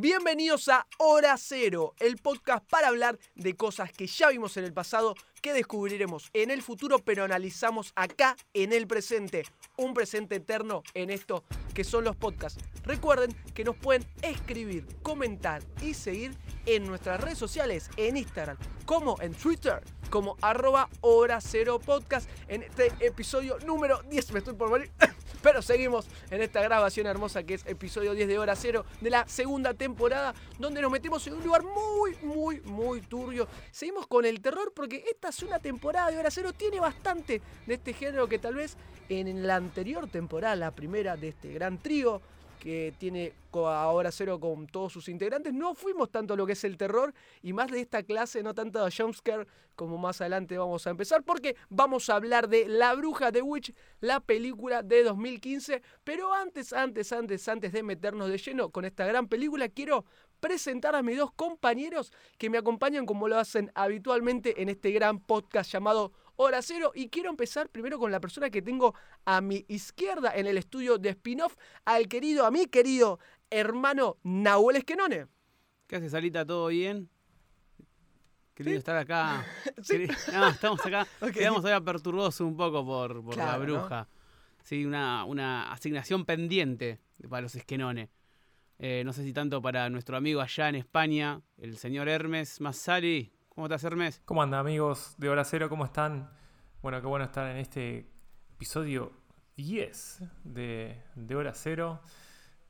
Bienvenidos a Hora Cero, el podcast para hablar de cosas que ya vimos en el pasado, que descubriremos en el futuro, pero analizamos acá en el presente. Un presente eterno en esto que son los podcasts. Recuerden que nos pueden escribir, comentar y seguir en nuestras redes sociales, en Instagram, como en Twitter, como arroba hora cero podcast. En este episodio número 10, me estoy por morir. Pero seguimos en esta grabación hermosa que es episodio 10 de Hora Cero de la segunda temporada, donde nos metemos en un lugar muy, muy, muy turbio. Seguimos con el terror porque esta segunda temporada de Hora Cero tiene bastante de este género que tal vez en la anterior temporada, la primera de este gran trío, que tiene ahora cero con todos sus integrantes. No fuimos tanto a lo que es el terror y más de esta clase, no tanto de jumpscare como más adelante vamos a empezar, porque vamos a hablar de La Bruja de Witch, la película de 2015. Pero antes, antes, antes, antes de meternos de lleno con esta gran película, quiero presentar a mis dos compañeros que me acompañan como lo hacen habitualmente en este gran podcast llamado Hora Cero. Y quiero empezar primero con la persona que tengo a mi izquierda en el estudio de spin-off, al querido, a mi querido hermano Nahuel Esquenone. ¿Qué haces, Salita? ¿Todo bien? Querido estar acá. ¿Sí? No, estamos acá. Quedamos ahora perturbados un poco por, por la bruja. Sí, una, una asignación pendiente para los Esquenone. Eh, no sé si tanto para nuestro amigo allá en España, el señor Hermes Massari. ¿Cómo estás, Hermes? ¿Cómo anda, amigos de Hora Cero? ¿Cómo están? Bueno, qué bueno estar en este episodio 10 de, de Hora Cero.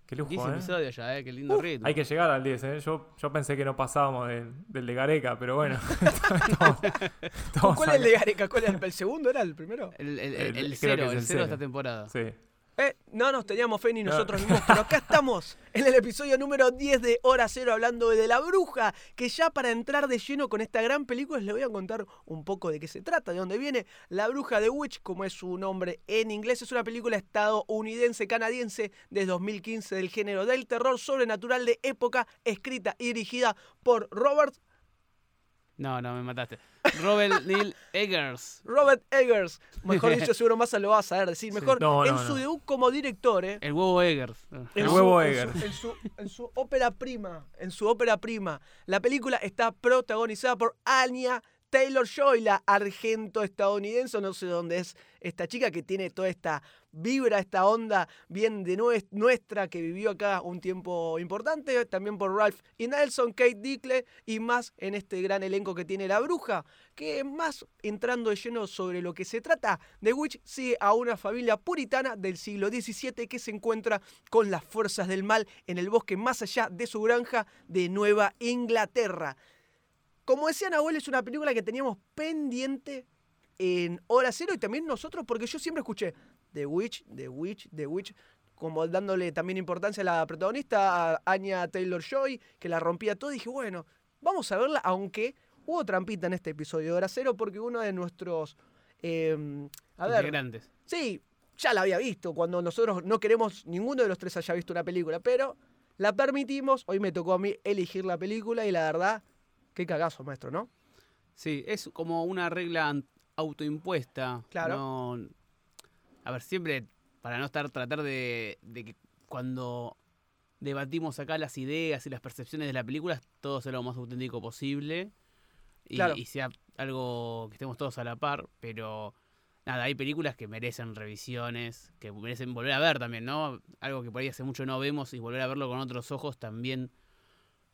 Qué lujo, 10 ¿eh? episodios ya, ¿eh? Qué lindo ritmo. Hay que llegar al 10, ¿eh? Yo, yo pensé que no pasábamos del, del de Gareca, pero bueno. ¿Cuál es el de Gareca? ¿Cuál es el, segundo? ¿Era el primero? El, el, el, el cero, el cero de esta temporada. Sí. Eh, no nos teníamos fe ni nosotros mismos, pero acá estamos en el episodio número 10 de Hora Cero hablando de La Bruja, que ya para entrar de lleno con esta gran película les voy a contar un poco de qué se trata, de dónde viene La Bruja de Witch, como es su nombre en inglés. Es una película estadounidense-canadiense de 2015 del género del terror sobrenatural de época, escrita y dirigida por Robert no, no, me mataste. Robert Neil Eggers. Robert Eggers. Mejor dicho, seguro más lo vas a saber decir. Mejor en su debut como director, ¿eh? El huevo Eggers. El huevo Eggers. En su, en su, ópera prima. En su ópera prima. La película está protagonizada por Anya Taylor Joy, la argento estadounidense, no sé dónde es esta chica que tiene toda esta vibra, esta onda bien de nuestra, que vivió acá un tiempo importante, también por Ralph y Nelson, Kate Dickle y más en este gran elenco que tiene La Bruja, que más entrando de lleno sobre lo que se trata, The Witch sigue a una familia puritana del siglo XVII que se encuentra con las fuerzas del mal en el bosque más allá de su granja de Nueva Inglaterra. Como decía Nahuel, es una película que teníamos pendiente en hora cero y también nosotros, porque yo siempre escuché The Witch, The Witch, The Witch, como dándole también importancia a la protagonista, a Anya Taylor Joy, que la rompía todo. Y dije, bueno, vamos a verla, aunque hubo trampita en este episodio de hora cero, porque uno de nuestros. Eh, a ver. Grandes. Sí, ya la había visto, cuando nosotros no queremos ninguno de los tres haya visto una película, pero la permitimos. Hoy me tocó a mí elegir la película y la verdad Qué cagazo, maestro, ¿no? Sí, es como una regla autoimpuesta. Claro. a ver, siempre para no estar, tratar de, que cuando debatimos acá las ideas y las percepciones de la película, todo sea lo más auténtico posible. Y, y sea algo que estemos todos a la par, pero nada, hay películas que merecen revisiones, que merecen volver a ver también, ¿no? Algo que por ahí hace mucho no vemos y volver a verlo con otros ojos también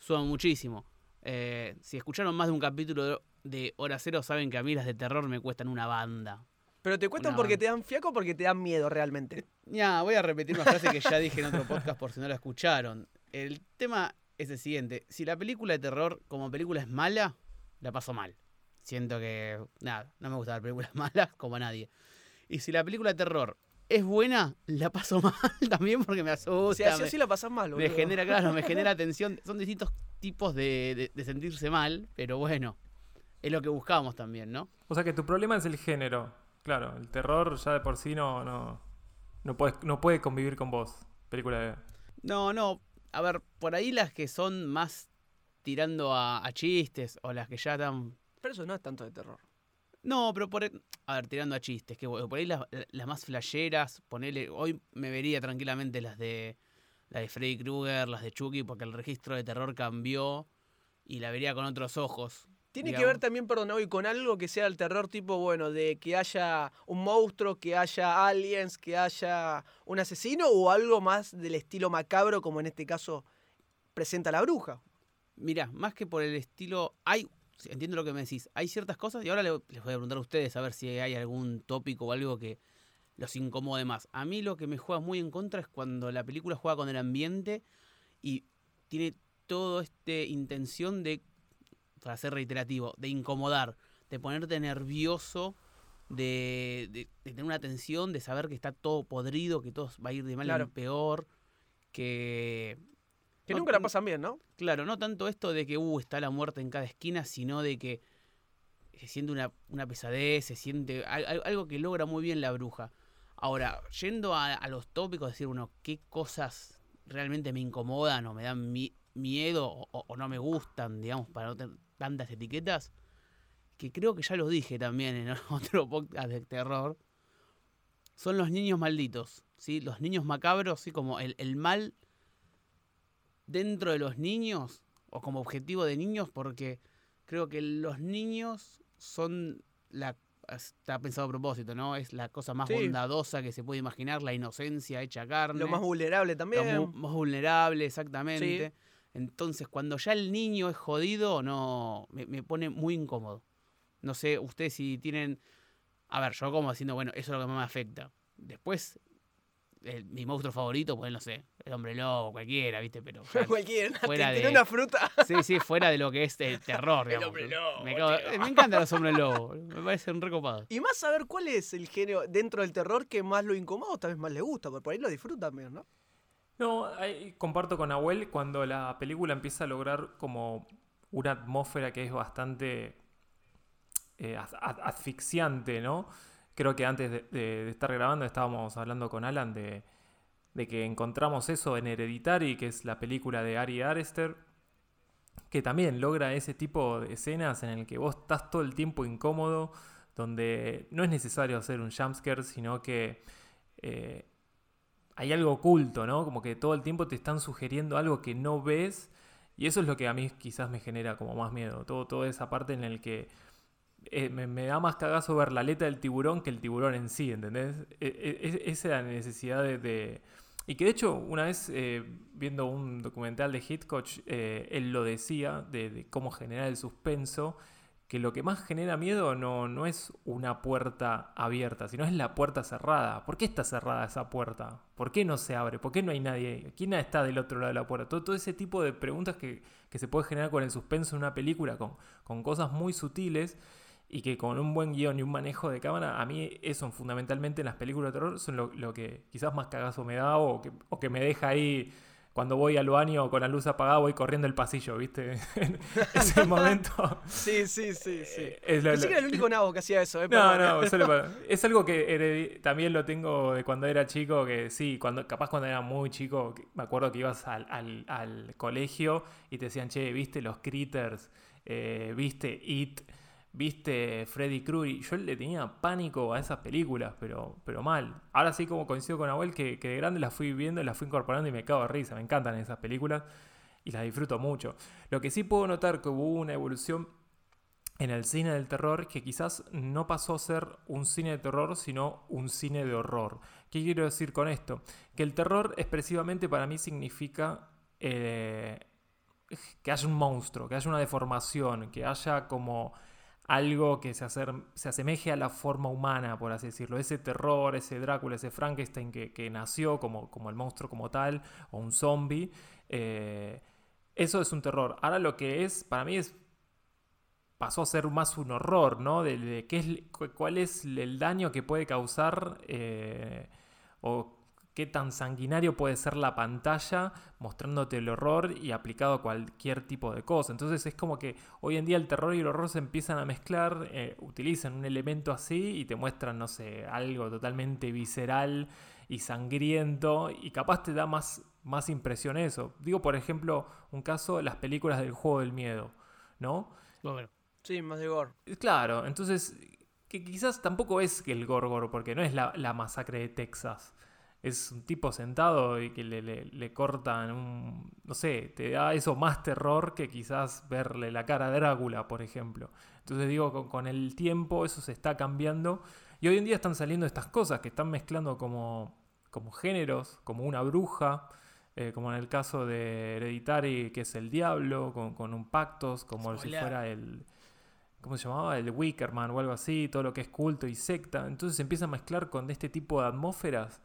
suma muchísimo. Eh, si escucharon más de un capítulo de Hora Cero, saben que a mí las de terror me cuestan una banda. ¿Pero te cuestan porque te dan fiaco o porque te dan miedo realmente? Ya, voy a repetir una frase que ya dije en otro podcast por si no la escucharon. El tema es el siguiente. Si la película de terror como película es mala, la paso mal. Siento que, nada, no me gustan las películas malas como a nadie. Y si la película de terror es buena, la paso mal también porque me asusta. Si así, la pasas mal, Me genera, claro, me genera tensión. Son distintos tipos de, sentirse mal, pero bueno, es lo que buscamos también, ¿no? O sea que tu problema es el género. Claro, el terror ya de por sí no, no, no, puede, no puede convivir con vos. Película de... No, no. A ver, por ahí las que son más tirando a, chistes o las que ya están... Pero eso no es tanto de terror. No, pero por... A ver, tirando a chistes. Que por ahí las, las más flasheras, ponele... Hoy me vería tranquilamente las de la de Freddy Krueger, las de Chucky, porque el registro de terror cambió y la vería con otros ojos. Tiene que ver también, perdón, hoy con algo que sea el terror tipo, bueno, de que haya un monstruo, que haya aliens, que haya un asesino o algo más del estilo macabro como en este caso presenta la bruja. Mira, más que por el estilo, hay, entiendo lo que me decís, hay ciertas cosas y ahora le- les voy a preguntar a ustedes a ver si hay algún tópico o algo que los incomode más. A mí lo que me juega muy en contra es cuando la película juega con el ambiente y tiene toda esta intención de, para ser reiterativo, de incomodar, de ponerte nervioso, de, de- de tener una tensión, de saber que está todo podrido, que todo va a ir de mal Claro. en peor, que... Que no- nunca la pasan bien, ¿no? Claro, no tanto esto de que uh, está la muerte en cada esquina, sino de que se siente una, una pesadez, se siente al- al- algo que logra muy bien la bruja. Ahora, yendo a, los tópicos, decir, uno, qué cosas realmente me incomodan o me dan mi- miedo o no me gustan, digamos, para no tener tantas etiquetas, que creo que ya lo dije también en otro podcast de terror, son los niños malditos, ¿sí? Los niños macabros, ¿sí? Como el, el mal dentro de los niños o como objetivo de niños porque creo que los niños son la está pensado a propósito, ¿no? Es la cosa más Sí. bondadosa que se puede imaginar, la inocencia hecha carne. Lo más vulnerable también. más vulnerable, exactamente. Entonces, cuando ya el niño es jodido, no me, me pone muy incómodo. No sé, ustedes si tienen... A ver, yo como diciendo, bueno, eso es lo que más me afecta. Después, el- mi monstruo favorito, pues no sé, el hombre lobo, cualquiera, ¿viste? Pero Cualquiera. fuera de- una fruta. Sí, sí, fuera de lo que es el terror, digamos. hombre lobo, me, cago- me encantan los hombres lobos, me parecen recopados. Y más saber cuál es el género dentro del terror que más lo incomoda o tal vez más le gusta, porque por ahí lo disfruta también, ¿no? No, ahí comparto con Abuel cuando la película empieza a lograr como una atmósfera que es bastante eh, as- as- asfixiante, ¿no? Creo que antes de, estar grabando estábamos hablando con Alan de, de que encontramos eso en Hereditary, que es la película de Ari Arester, que también logra ese tipo de escenas en el que vos estás todo el tiempo incómodo, donde no es necesario hacer un jumpscare, sino que eh, hay algo oculto, ¿no? Como que todo el tiempo te están sugiriendo algo que no ves. Y eso es lo que a mí quizás me genera como más miedo. Todo, toda esa parte en el que eh, me, da más cagazo ver la aleta del tiburón que el tiburón en sí, ¿entendés? E- e- esa necesidad de, de- Y que de hecho, una vez eh, viendo un documental de Hitchcock, eh, él lo decía, de, de cómo generar el suspenso, que lo que más genera miedo no, no es una puerta abierta, sino es la puerta cerrada. ¿Por qué está cerrada esa puerta? ¿Por qué no se abre? ¿Por qué no hay nadie? ¿Quién está del otro lado de la puerta? Todo, todo ese tipo de preguntas que, que se puede generar con el suspenso en una película, con, con cosas muy sutiles y que con un buen guion y un manejo de cámara, a mí eso fundamentalmente en las películas de terror son lo, lo que quizás más cagazo me da o que, o que me deja ahí cuando voy al baño con la luz apagada, voy corriendo el pasillo, ¿viste? En ese momento. Sí, sí, sí, sí. eh, es lo- Pensé lo- que era el único nabo que hacía eso, ¿eh? no, Perdón. no, solo para- es algo que también lo tengo de cuando era chico, que sí, cuando, capaz cuando era muy chico, me acuerdo que ibas al, al- al colegio y te decían, che, ¿viste los Critters? Eh, ¿Viste It? ¿Viste Freddy Krueger? Yo le tenía pánico a esas películas, pero, pero mal. Ahora sí, como coincido con Abuel, que, que de grande las fui viendo, las fui incorporando y me cago de risa. Me encantan esas películas y las disfruto mucho. Lo que sí puedo notar que hubo una evolución en el cine del terror que quizás no pasó a ser un cine de terror, sino un cine de horror. ¿Qué quiero decir con esto? Que el terror expresivamente para mí significa eh, que haya un monstruo, que haya una deformación, que haya como algo que se, acer- se asemeje a la forma humana, por así decirlo. Ese terror, ese Drácula, ese Frankenstein que, que nació como, como el monstruo como tal, o un zombie. eh, eso es un terror. Ahora lo que es, para mí es pasó a ser más un horror, ¿no? De, qué es, cu- cuál es el daño que puede causar eh, qué tan sanguinario puede ser la pantalla mostrándote el horror y aplicado a cualquier tipo de cosa. Entonces es como que hoy en día el terror y el horror se empiezan a mezclar, eh, utilizan un elemento así y te muestran, no sé, algo totalmente visceral y sangriento y capaz te da más, más impresión eso. Digo, por ejemplo, un caso, las películas del juego del miedo, ¿no? Bueno, Sí, más de gore. Claro, entonces, que quizás tampoco es el Gorgor, porque no es la, la masacre de Texas. Es un tipo sentado y que le, le- le cortan un. No sé, te da eso más terror que quizás verle la cara a Drácula, por ejemplo. Entonces digo, con, con el tiempo eso se está cambiando. Y hoy en día están saliendo estas cosas que están mezclando como, como géneros, como una bruja. eh, como en el caso de Hereditary, que es el diablo, con, con un pactos, como si fuera el. ¿Cómo se llamaba? El Wickerman o algo así, todo lo que es culto y secta. Entonces se empieza a mezclar con este tipo de atmósferas.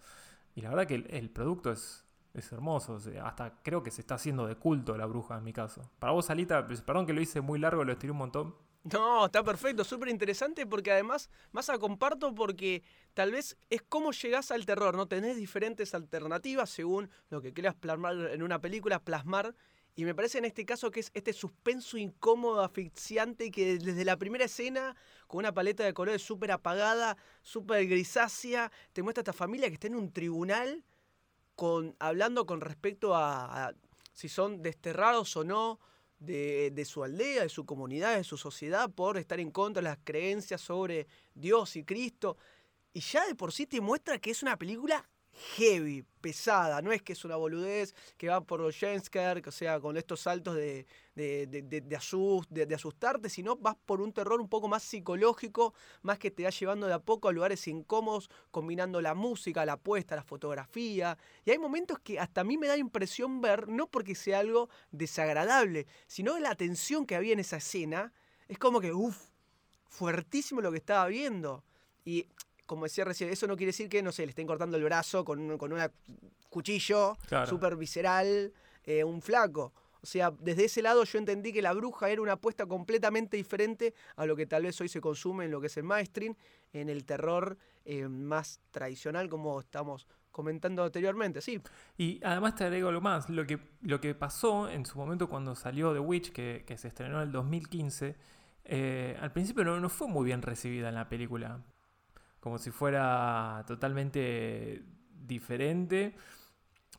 Y la verdad que el, producto es, es hermoso. hasta creo que se está haciendo de culto la bruja en mi caso. Para vos, Alita, pues, perdón que lo hice muy largo, lo estiré un montón. No, está perfecto, súper interesante porque además, más a comparto porque tal vez es cómo llegás al terror, ¿no? Tenés diferentes alternativas según lo que quieras plasmar en una película, plasmar. Y me parece en este caso que es este suspenso incómodo, asfixiante, que desde la primera escena, con una paleta de colores súper apagada, súper grisácea, te muestra esta familia que está en un tribunal con, hablando con respecto a, a si son desterrados o no de, de su aldea, de su comunidad, de su sociedad, por estar en contra de las creencias sobre Dios y Cristo. Y ya de por sí te muestra que es una película heavy, pesada, no es que es una boludez que va por Jensker, o sea, con estos saltos de, de, de, de- de asus- de- de asustarte, sino vas por un terror un poco más psicológico, más que te va llevando de a poco a lugares incómodos, combinando la música, la puesta, la fotografía. Y hay momentos que hasta a mí me da impresión ver, no porque sea algo desagradable, sino la tensión que había en esa escena, es como que, uff, fuertísimo lo que estaba viendo. Y como decía recién, eso no quiere decir que, no sé, le estén cortando el brazo con un con una cuchillo Claro. súper visceral, eh, un flaco. O sea, desde ese lado yo entendí que la bruja era una apuesta completamente diferente a lo que tal vez hoy se consume en lo que es el mainstream, en el terror eh, más tradicional, como estamos comentando anteriormente. Sí, Y además te agrego algo más. Lo que, lo que pasó en su momento cuando salió The Witch, que, que se estrenó en el 2015, eh, al principio no, no fue muy bien recibida en la película. Como si fuera totalmente diferente,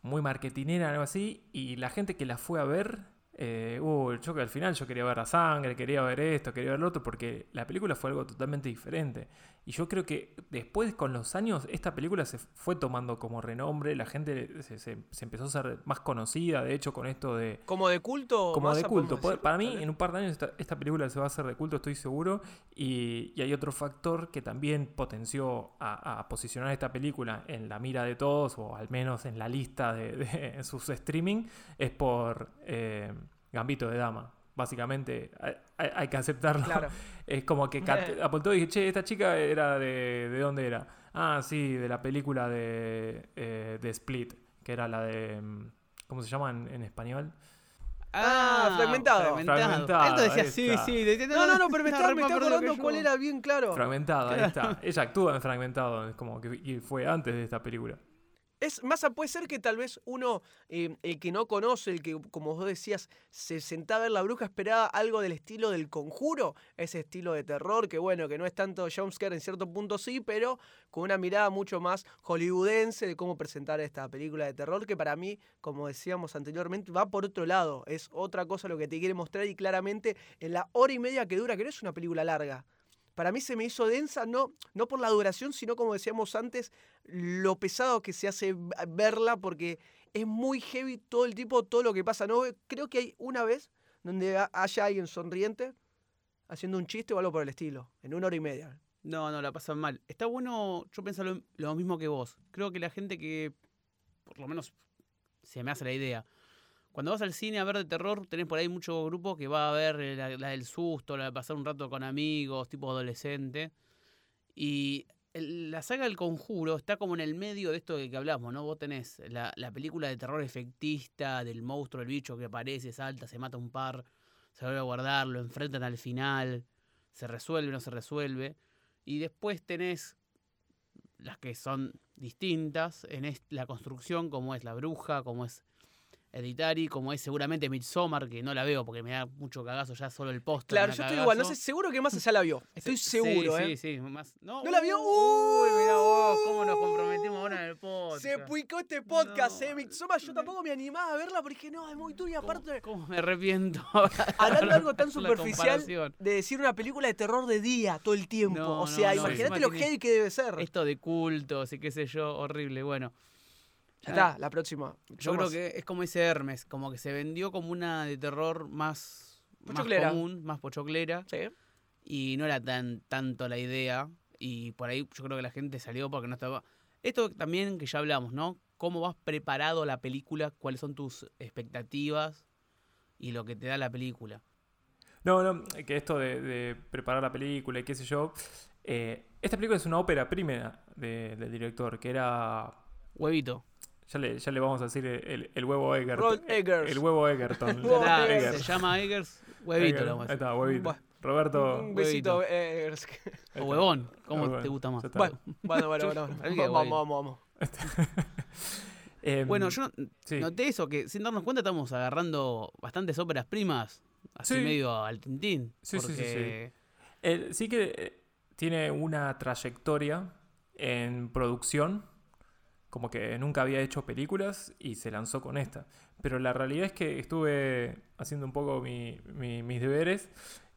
muy marketinera, algo así. Y la gente que la fue a ver, eh, uh, yo que al final yo quería ver la sangre, quería ver esto, quería ver lo otro, porque la película fue algo totalmente diferente. Y yo creo que después, con los años, esta película se fue tomando como renombre, la gente se, se- se empezó a ser más conocida, de hecho, con esto de... como de culto. Como de culto. decir, Para mí, en un par de años, esta, esta película se va a hacer de culto, estoy seguro. Y, y hay otro factor que también potenció a, a posicionar esta película en la mira de todos, o al menos en la lista de, de sus streaming, es por eh, Gambito de Dama. Básicamente, hay, hay- hay que aceptarlo. Claro. Es como que apuntó y dije, che, esta chica era de. ¿De dónde era? Ah, sí, de la película de, eh, de Split, que era la de. mm, ¿Cómo se llama en, en español? Ah, fragmentado. Fragmentado, Esto decía, sí, sí. No, no, no, pero me, estaba, me estaba acordando yo. cuál era bien claro. Fragmentado, ahí está. Ella actúa en Fragmentado, es como que y fue antes de esta película. Es más, puede ser que tal vez uno, eh, el que no conoce, el que, como vos decías, se sentaba ver la bruja, esperaba algo del estilo del conjuro, ese estilo de terror, que bueno, que no es tanto jumpscare en cierto punto sí, pero con una mirada mucho más hollywoodense de cómo presentar esta película de terror, que para mí, como decíamos anteriormente, va por otro lado, es otra cosa lo que te quiere mostrar y claramente en la hora y media que dura, que no es una película larga. Para mí se me hizo densa, no, no por la duración, sino como decíamos antes, lo pesado que se hace verla, porque es muy heavy todo el tipo, todo lo que pasa. No creo que hay una vez donde ha- haya alguien sonriente haciendo un chiste o algo por el estilo, en una hora y media. No, no, la pasan mal. Está bueno, yo pienso lo, lo mismo que vos. Creo que la gente que, por lo menos se me hace la idea, cuando vas al cine a ver de terror, tenés por ahí mucho grupo que va a ver eh, la, del susto, la de pasar un rato con amigos, tipo adolescente. Y la saga del conjuro está como en el medio de esto que hablamos, ¿no? Vos tenés la, la película de terror efectista del monstruo, el bicho que aparece, salta, se mata un par, se vuelve a guardar, lo enfrentan al final, se resuelve, no se resuelve. Y después tenés las que son distintas en la construcción, como es La Bruja, como es Hereditary, como es seguramente Midsommar, que no la veo porque me da mucho cagazo ya solo el póster. Claro, yo estoy igual, no sé, seguro que más allá la vio. Estoy Sí, seguro, sí, ¿eh? Sí, sí, más. No, ¿No la vio? Uy, mira vos, cómo nos comprometimos ahora en el podcast. Se puicó este podcast, No. eh. Midsommar, yo tampoco me animaba a verla porque dije, no, es muy y Aparte, ¿Cómo, cómo me arrepiento? hablando de algo tan superficial, de decir una película de terror de día todo el tiempo. No, o sea, imagínate lo heavy que debe ser. Esto de cultos y qué sé yo, horrible. Bueno, Ya está, la próxima. Yo creo que es como dice Hermes, como que se vendió como una de terror más, común, más pochoclera. Sí. Y no era tan tanto la idea. Y por ahí yo creo que la gente salió porque no estaba. Esto también que ya hablamos, ¿no? ¿Cómo vas preparado a la película? ¿Cuáles son tus expectativas? Y lo que te da la película. No, no, que esto de, de preparar la película y qué sé yo. eh, esta película es una ópera prima de- del director, que era. Huevito. Ya le, ya le vamos a decir el, el huevo Egerton. Rod Eggers. El huevo Egerton. Eggers. se llama Eggers, huevito. Lo vamos a Ahí decir. está, huevito. Bueno. Roberto. Un besito. Huevito. eh, ahí O huevón, ¿cómo Huevón, te gusta más? Bueno, bueno, bueno, bueno. Vamos, vamos, vamos. Em, Bueno, yo sí. noté eso, que sin darnos cuenta estamos agarrando bastantes óperas primas, así Sí. medio al tintín. Sí, sí, sí, porque Eh, sí que eh, tiene una trayectoria en producción, como que nunca había hecho películas y se lanzó con esta. Pero la realidad es que estuve haciendo un poco mi- mi- mis deberes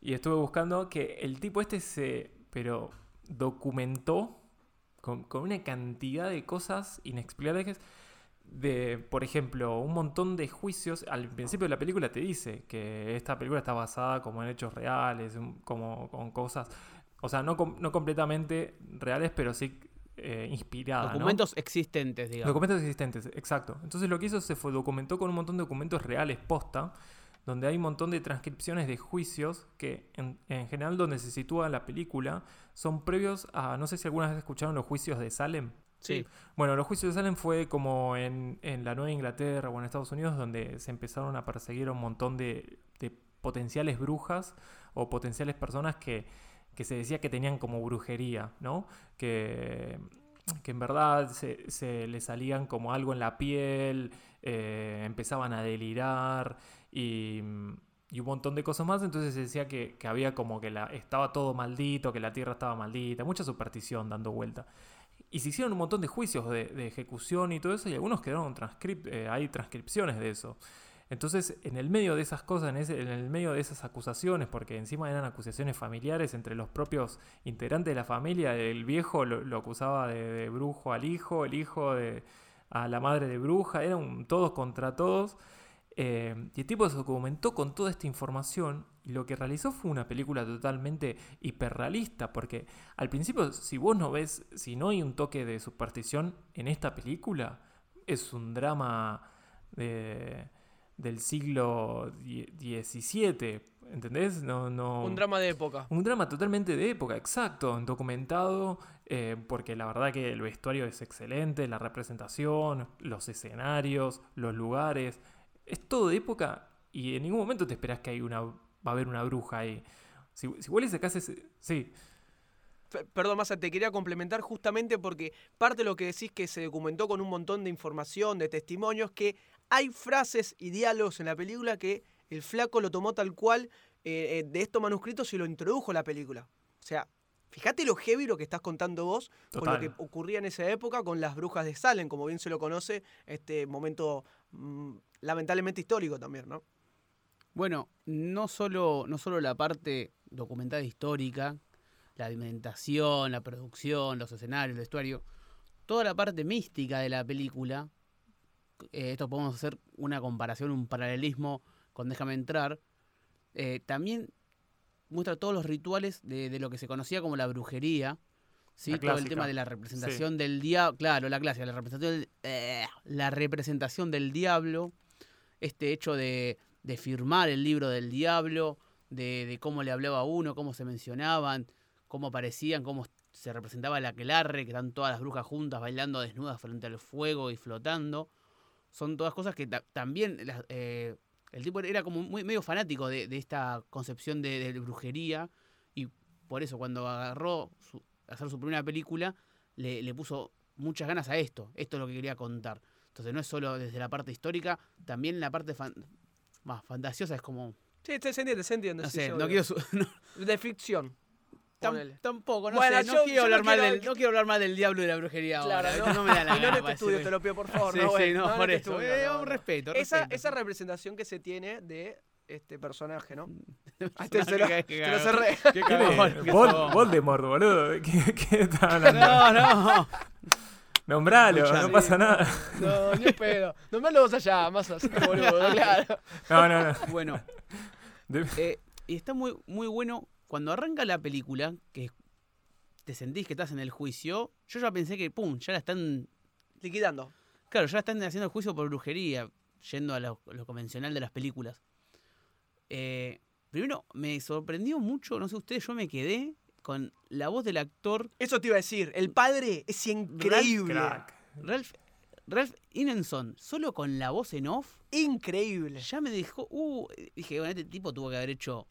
y estuve buscando que el tipo este se, pero documentó con, con una cantidad de cosas inexplicables de, por ejemplo, un montón de juicios. Al principio de la película te dice que esta película está basada como en hechos reales, como con cosas, o sea, no, no completamente reales, pero sí eh, inspirada. ¿no? documentos existentes, digamos. Documentos existentes, exacto. Entonces lo que hizo se fue documentó con un montón de documentos reales posta, donde hay un montón de transcripciones de juicios que en, en general donde se sitúa la película son previos a, no sé si alguna vez escucharon los juicios de Salem. Sí. Bueno, los juicios de Salem fue como en, en la Nueva Inglaterra o en Estados Unidos donde se empezaron a perseguir a un montón de, de potenciales brujas o potenciales personas que, que se decía que tenían como brujería, ¿no? Que, que en verdad se, se le salían como algo en la piel, eh, empezaban a delirar y, y un montón de cosas más. Entonces se decía que, que había como que la, estaba todo maldito, que la tierra estaba maldita, mucha superstición dando vuelta. Y se hicieron un montón de juicios de, ejecución y todo eso, y algunos quedaron transcript eh, hay transcripciones de eso. Entonces, en el medio de esas cosas, en, el medio de esas acusaciones, porque encima eran acusaciones familiares entre los propios integrantes de la familia, el viejo lo, acusaba de, brujo al hijo, el hijo de, a la madre de bruja, eran todos contra todos. Eh, y el tipo se documentó con toda esta información y lo que realizó fue una película totalmente hiperrealista, porque al principio si vos no ves, si no hay un toque de superstición en esta película, es un drama de- del siglo XVII, ¿entendés? No, no, Un drama de época. un drama totalmente de época, exacto, documentado, eh, porque la verdad que el vestuario es excelente, la representación, los escenarios, los lugares, es todo de época y en ningún momento te esperás que hay una, va a haber una bruja ahí. Si, si vos le sacás ese... Sí, Perdón, Massa, te quería complementar justamente porque parte de lo que decís que se documentó con un montón de información, de testimonios, que hay frases y diálogos en la película que el flaco lo tomó tal cual eh, eh, de estos manuscritos y lo introdujo a la película. O sea, fíjate lo heavy lo que estás contando vos con lo que ocurría en esa época con las brujas de Salem, como bien se lo conoce, este momento mm, lamentablemente histórico también, ¿no? Bueno, no solo, no solo la parte documentada histórica, la alimentación, la producción, los escenarios, el vestuario, toda la parte mística de la película, eh, esto podemos hacer una comparación, un paralelismo con Déjame entrar, eh, también muestra todos los rituales de, de lo que se conocía como la brujería, ¿sí? La todo el tema de la representación del diablo, claro, la clásica, la representación del, eh, la representación del diablo, este hecho de, de firmar el libro del diablo, de, de cómo le hablaba a uno, cómo se mencionaban, cómo aparecían, cómo se representaba el aquelarre, que están todas las brujas juntas bailando desnudas frente al fuego y flotando. Son todas cosas que ta- también las- eh, el tipo era como muy medio fanático de, de esta concepción de, de brujería y por eso cuando agarró su- a hacer su primera película le, le puso muchas ganas a esto. Esto es lo que quería contar. Entonces no es solo desde la parte histórica, también la parte fan- más fantasiosa es como, Sí, se entiende, se entiende. no sí, sé, sí, no obvio. quiero su- no, De ficción. Tam- tampoco, no Bueno, sé, no yo- quiero no hablar mal quiero- del, no quiero hablar mal del diablo y de la brujería Claro, ahora. no, no me da la y no en gana este para estudio, te lo pido por favor. Sí, no, sí, no, en por este eso. estudio, Eh, no, un no. respeto, Esa, respeto. esa representación que se tiene de este personaje, ¿no? No, Ahí te, se lo, que- que- lo cerré. Qué ¿Qué cagón, de- qué Vol- cagón. Voldemort, boludo. ¿Qué, qué estás hablando? No, no. Nombralo, Escuchame. no pasa nada. No, ni pedo. Nombralo vos allá, más así, boludo, claro. No, no, no. Bueno, De- eh, y está muy, muy bueno. Cuando arranca la película, que te sentís que estás en el juicio, yo ya pensé que, pum, ya la están. Liquidando. Claro, ya la están haciendo el juicio por brujería, yendo a lo, lo convencional de las películas. Eh, primero, me sorprendió mucho, no sé ustedes, yo me quedé con la voz del actor Eso te iba a decir. El padre es increíble. Crack. Ralph, Ralph Ineson, solo con la voz en off, Increíble. ya me dejó. Uh, dije, bueno, este tipo tuvo que haber hecho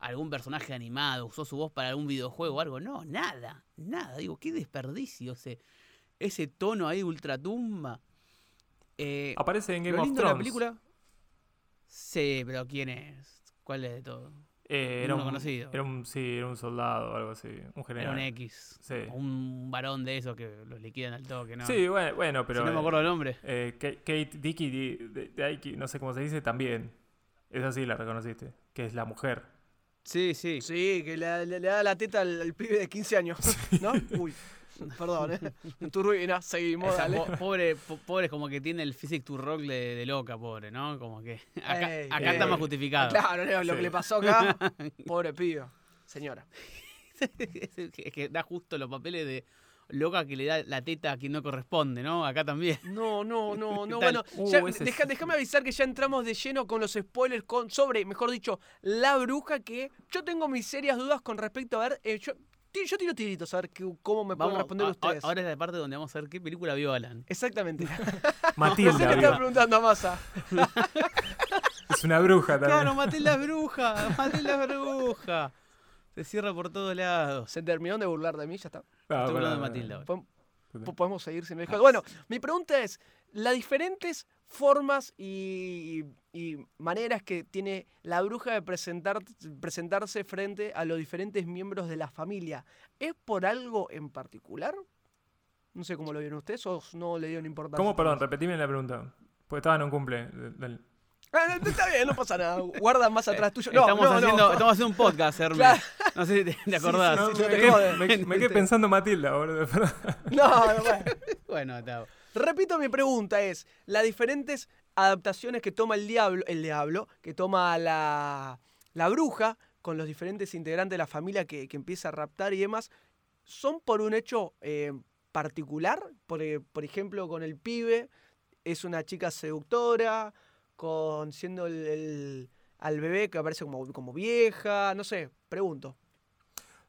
algún personaje animado, usó su voz para algún videojuego o algo. No, nada, nada. Digo, qué desperdicio ese, ese tono ahí ultratumba. Eh, Aparece en Game lo of lindo de Thrones. la película. Sí, pero ¿quién es? ¿Cuál es de todo? Eh, era un conocido. Era un, sí, era un soldado o algo así. Un general. Era un X. Sí. Un varón de esos que los liquidan al toque, ¿no? Sí, bueno, bueno, pero. Si no me acuerdo el nombre. eh, Ka- Kate Dickey, de- no sé cómo se dice, también. Esa sí la reconociste. Que es la mujer. Sí, sí. Sí, que le, le- le da la teta al, al pibe de 15 años. ¿No? Uy. Perdón, ¿eh? En tu ruina, seguimos, Esa dale. po- pobre, po- pobre es como que tiene el physic to rock de, de loca, pobre, ¿no? Como que acá, Ey, acá está más justificado. Claro, Leo, lo Sí. que le pasó acá, pobre pibe. Señora. es que da justo los papeles de loca que le da la teta a quien no corresponde, ¿no? Acá también. No, no, no, no. Bueno, Uh, ya, deja- déjame avisar que ya entramos de lleno con los spoilers con, sobre, mejor dicho, la bruja que yo tengo mis serias dudas con respecto a ver. eh, yo, ti- yo tiro tiritos a ver que- cómo me pueden responder a- ustedes. ahora es la parte donde vamos a ver qué película vio Alan. Exactamente. Matilda. No sé qué preguntando a Massa. es una bruja también. Claro, maté la bruja, maté la bruja. Se cierra por todos lados. Se terminaron de burlar de mí, ya está. Ah, Estoy hablando pará, de. Matilda. Podemos- po- Podemos seguir sin el Bueno, mi pregunta es, las diferentes formas y, y maneras que tiene la bruja de presentar, presentarse frente a los diferentes miembros de la familia, ¿es por algo en particular? No sé cómo lo vieron ustedes o no le dieron importancia. ¿Cómo? Perdón, repetime la pregunta. Porque estaba en un cumple. Ah, está bien, no pasa nada. Guarda más atrás tuyo. No, estamos, no, no. haciendo, estamos haciendo un podcast, Hermes. Claro. No sé si te, te acordás. No, sí, me, no te quedé, jode. me- me quedé pensando en Matilda, boludo. No, no, bueno. Bueno, está. Repito, mi pregunta es, las diferentes adaptaciones que toma el diablo, el diablo, que toma la, la bruja, con los diferentes integrantes de la familia que, que empieza a raptar y demás, ¿son por un hecho eh, particular? Por, eh, por ejemplo, con el pibe, es una chica seductora, con siendo el, el- al bebé que aparece como, como vieja, no sé, pregunto.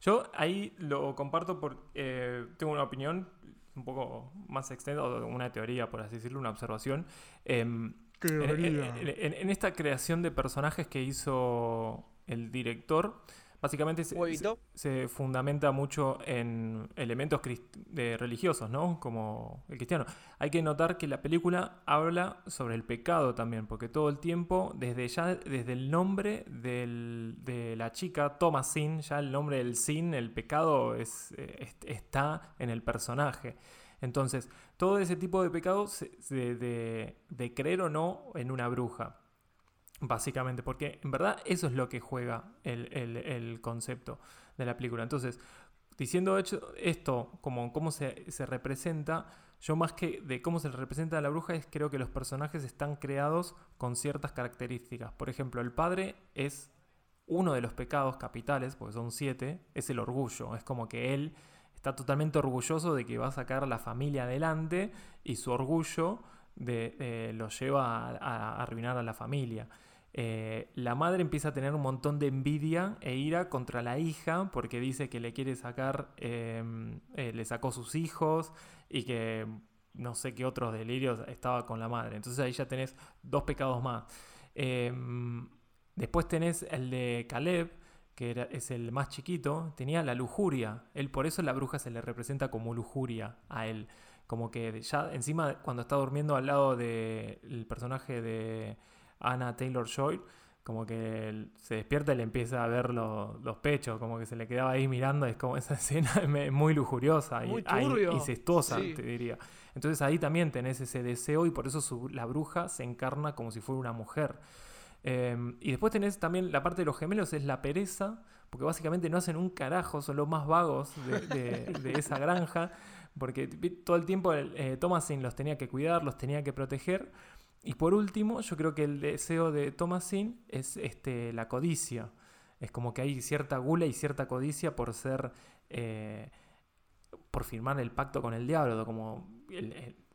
Yo ahí lo comparto por. eh, tengo una opinión un poco más extensa, o una teoría, por así decirlo, una observación. En, en- en- en esta creación de personajes que hizo el director, básicamente se, fundamenta mucho en elementos de religiosos, ¿no? Como el cristiano. Hay que notar que la película habla sobre el pecado también, porque todo el tiempo, desde ya, desde el nombre del- de la chica, Thomasin, ya el nombre del sin, el pecado es, est- está en el personaje. Entonces, todo ese tipo de pecados de creer o no en una bruja. Básicamente, porque en verdad eso es lo que juega el, el- concepto de la película. Entonces, diciendo hecho, esto, como cómo se, se representa, yo más que de cómo se representa a la bruja, es creo que los personajes están creados con ciertas características. Por ejemplo, el padre es uno de los pecados capitales, porque son siete, es el orgullo. Es como que él está totalmente orgulloso de que va a sacar a la familia adelante y su orgullo de, eh, lo lleva a arruinar a la familia. Eh, la madre empieza a tener un montón de envidia e ira contra la hija porque dice que le quiere sacar, eh, eh, le sacó sus hijos y que no sé qué otros delirios estaba con la madre. Entonces ahí ya tenés dos pecados más. Eh, después tenés el de Caleb, que era- es el más chiquito, tenía la lujuria. Él por eso la bruja se le representa como lujuria a él. Como que ya encima cuando está durmiendo al lado del personaje de Anna Taylor Joy, como que se despierta y le empieza a ver lo- los pechos, como que se le quedaba ahí mirando, es como esa escena es muy lujuriosa y, Muy turbio. incestuosa, Sí. te diría. Entonces ahí también tenés ese deseo y por eso su- la bruja se encarna como si fuera una mujer. Eh, y después tenés también la parte de los gemelos, es la pereza, porque básicamente no hacen un carajo, son los más vagos de, de esa granja porque todo el tiempo eh, Thomasin los tenía que cuidar, los tenía que proteger. Y por último, yo creo que el deseo de Thomasin es este, la codicia. Es como que hay cierta gula y cierta codicia por ser. Eh, por firmar el pacto con el diablo. Como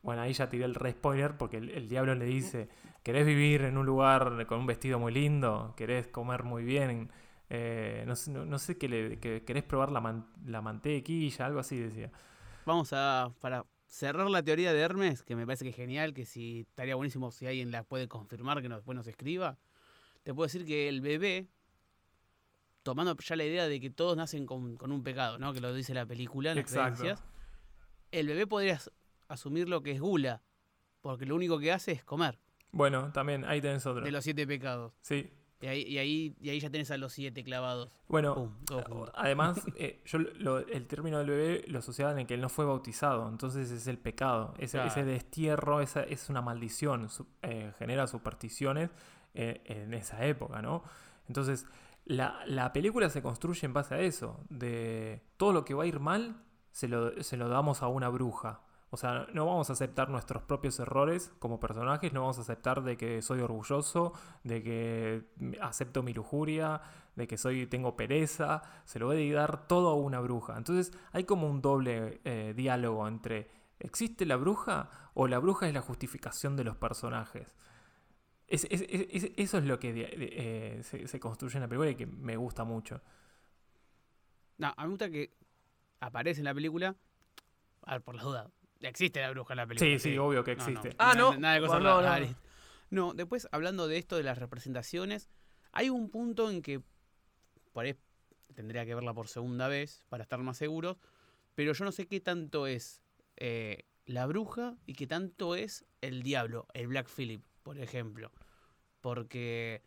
bueno, ahí ya tiré el re spoiler porque el, diablo le dice: ¿Querés vivir en un lugar con un vestido muy lindo? ¿Querés comer muy bien? Eh, no, sé qué le. ¿Querés probar la, la mantequilla? Algo así decía. Vamos a, para cerrar la teoría de Hermes, que me parece que es genial, que si estaría buenísimo si alguien la puede confirmar, que después nos escriba, te puedo decir que el bebé, tomando ya la idea de que todos nacen con, un pecado, ¿no? Que lo dice la película en las creencias, el bebé podría asumir lo que es gula, porque lo único que hace es comer. Bueno, también ahí tenés otro. De los siete pecados. Sí. Y ahí, y ahí, y ahí ya tenés a los siete clavados. Bueno, además, eh, yo el término del bebé lo asociaba en que él no fue bautizado, entonces es el pecado. Ese, ese destierro esa, es una maldición, eh, genera supersticiones eh, en esa época, ¿no? Entonces, la, la, película se construye en base a eso, de todo lo que va a ir mal, se lo, se lo damos a una bruja. O sea, no vamos a aceptar nuestros propios errores como personajes, no vamos a aceptar de que soy orgulloso, de que acepto mi lujuria, de que soy tengo pereza, se lo voy a dar todo a una bruja. Entonces hay como un doble eh, diálogo entre ¿existe la bruja o la bruja es la justificación de los personajes? eso es lo que eh, se, construye en la película y que me gusta mucho. No, a mí me gusta que aparece en la película, a ver, por la duda, Existe la bruja en la película. Sí, sí, obvio que existe. Ah, no. Nada de cosas no, después hablando de esto de las representaciones, hay un punto en que por ahí tendría que verla por segunda vez para estar más seguros, pero yo no sé qué tanto es eh, la bruja y qué tanto es el diablo, el Black Philip, por ejemplo. Porque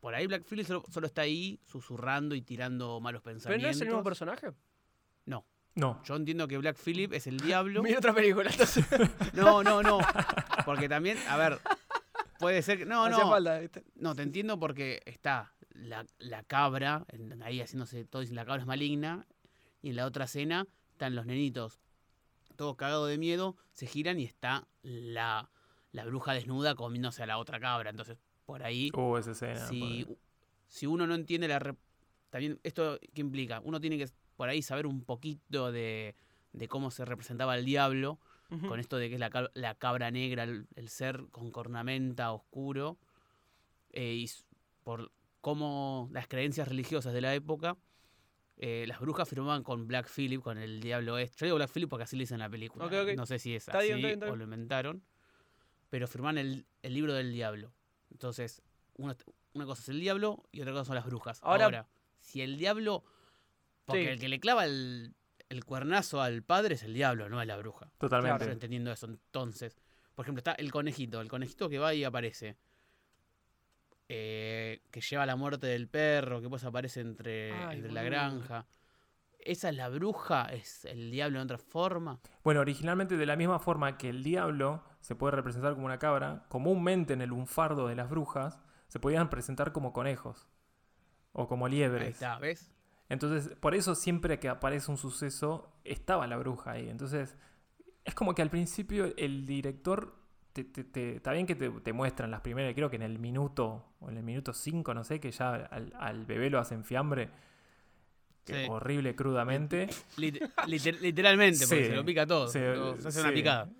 por ahí Black Philip solo, solo está ahí susurrando y tirando malos pensamientos. ¿Pero no es el mismo personaje? No. No. Yo entiendo que Black Phillip es el diablo. Mira otra película. no, no, no. Porque también, a ver, puede ser que. No, no. Falta, no, te entiendo porque está la, cabra, ahí haciéndose todo, la cabra es maligna. Y en la otra escena están los nenitos, todos cagados de miedo, se giran y está la, la bruja desnuda comiéndose a la otra cabra. Entonces, por ahí. Uh, esa escena. Si, si uno no entiende la. También, ¿esto qué implica? Uno tiene que por ahí saber un poquito de, cómo se representaba el diablo, con esto de que es la, cabra negra, el, ser con cornamenta oscuro, eh, y por cómo las creencias religiosas de la época, eh, las brujas firmaban con Black Phillip, con el diablo este. Yo digo Black Phillip porque así le dicen en la película. No sé si es así o lo inventaron. Pero firman el, libro del diablo. Entonces, una, cosa es el diablo y otra cosa son las brujas. Ahora si el diablo porque el que le clava el, cuernazo al padre es el diablo, no es la bruja. Totalmente. Yo entendiendo eso. Entonces, por ejemplo, está el conejito. El conejito que va y aparece. Eh, que lleva la muerte del perro, que pues aparece entre, entre la granja. ¿Esa es la bruja? ¿Es el diablo en otra forma? Bueno, originalmente de la misma forma que el diablo se puede representar como una cabra, comúnmente en el lunfardo de las brujas se podían presentar como conejos o como liebres. Ahí está, ¿ves? Entonces, por eso siempre que aparece un suceso, estaba la bruja ahí. Entonces, es como que al principio el director, te, está bien que te, muestran las primeras, creo que en el minuto, o en el minuto 5, no sé, que ya al, bebé lo hacen fiambre. Horrible, crudamente. literalmente, porque se lo pica todo. Se, hace una picada.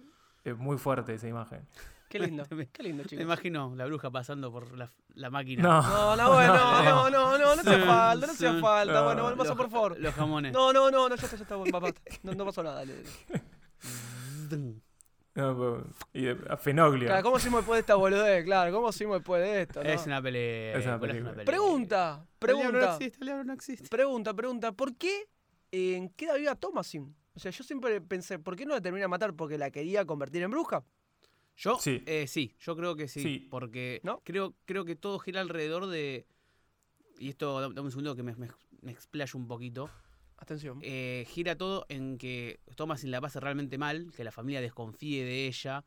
Es muy fuerte esa imagen. Qué lindo, qué lindo, chicos. Me imagino la bruja pasando por la, la máquina. No, no, no, bueno, no, no, no, no te falta, no te falta. Bueno, bueno, pasa por favor. Los jamones. No, no, no, no, ya está, ya está, papá. No, no pasó nada, dale. No, y a Fenoglio. Claro, ¿cómo hicimos después de esta boludez? Claro, ¿cómo hicimos después de esto? Es, una pelea, es una película. Pregunta, pregunta. El no existe, el no existe. Pregunta, pregunta. ¿Por qué eh, queda viva Thomasin? O sea, yo siempre pensé, ¿por qué no la termina de matar? ¿Porque la quería convertir en bruja? Yo sí, eh, sí yo creo que sí, porque creo, creo que todo gira alrededor de... Y esto, dame un segundo que me, me, explayo un poquito. Atención. Eh, gira todo en que Thomasin la pasa realmente mal, que la familia desconfíe de ella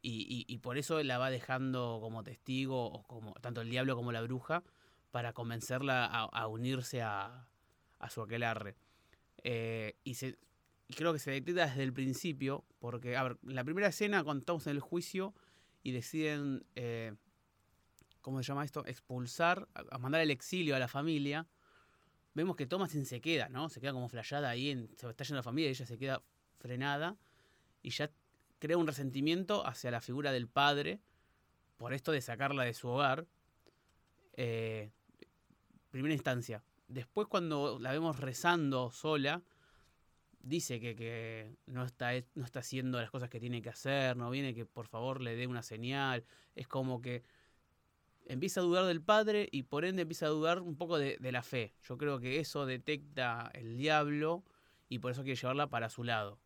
y, y, por eso la va dejando como testigo, o como tanto el diablo como la bruja, para convencerla a, a unirse a, a su aquelarre. Eh, y, se, y creo que se detecta desde el principio, porque, a ver, la primera escena, cuando estamos en el juicio y deciden, eh, ¿cómo se llama esto? Expulsar, a, a mandar al exilio a la familia, vemos que Thomasin se queda, ¿no? Se queda como flayada ahí, en, se está yendo la familia y ella se queda frenada y ya crea un resentimiento hacia la figura del padre por esto de sacarla de su hogar. Eh, primera instancia. Después cuando la vemos rezando sola, dice que, que no, está, no está haciendo las cosas que tiene que hacer, no viene que por favor le dé una señal. Es como que empieza a dudar del padre y por ende empieza a dudar un poco de, la fe. Yo creo que eso detecta el diablo y por eso quiere llevarla para su lado.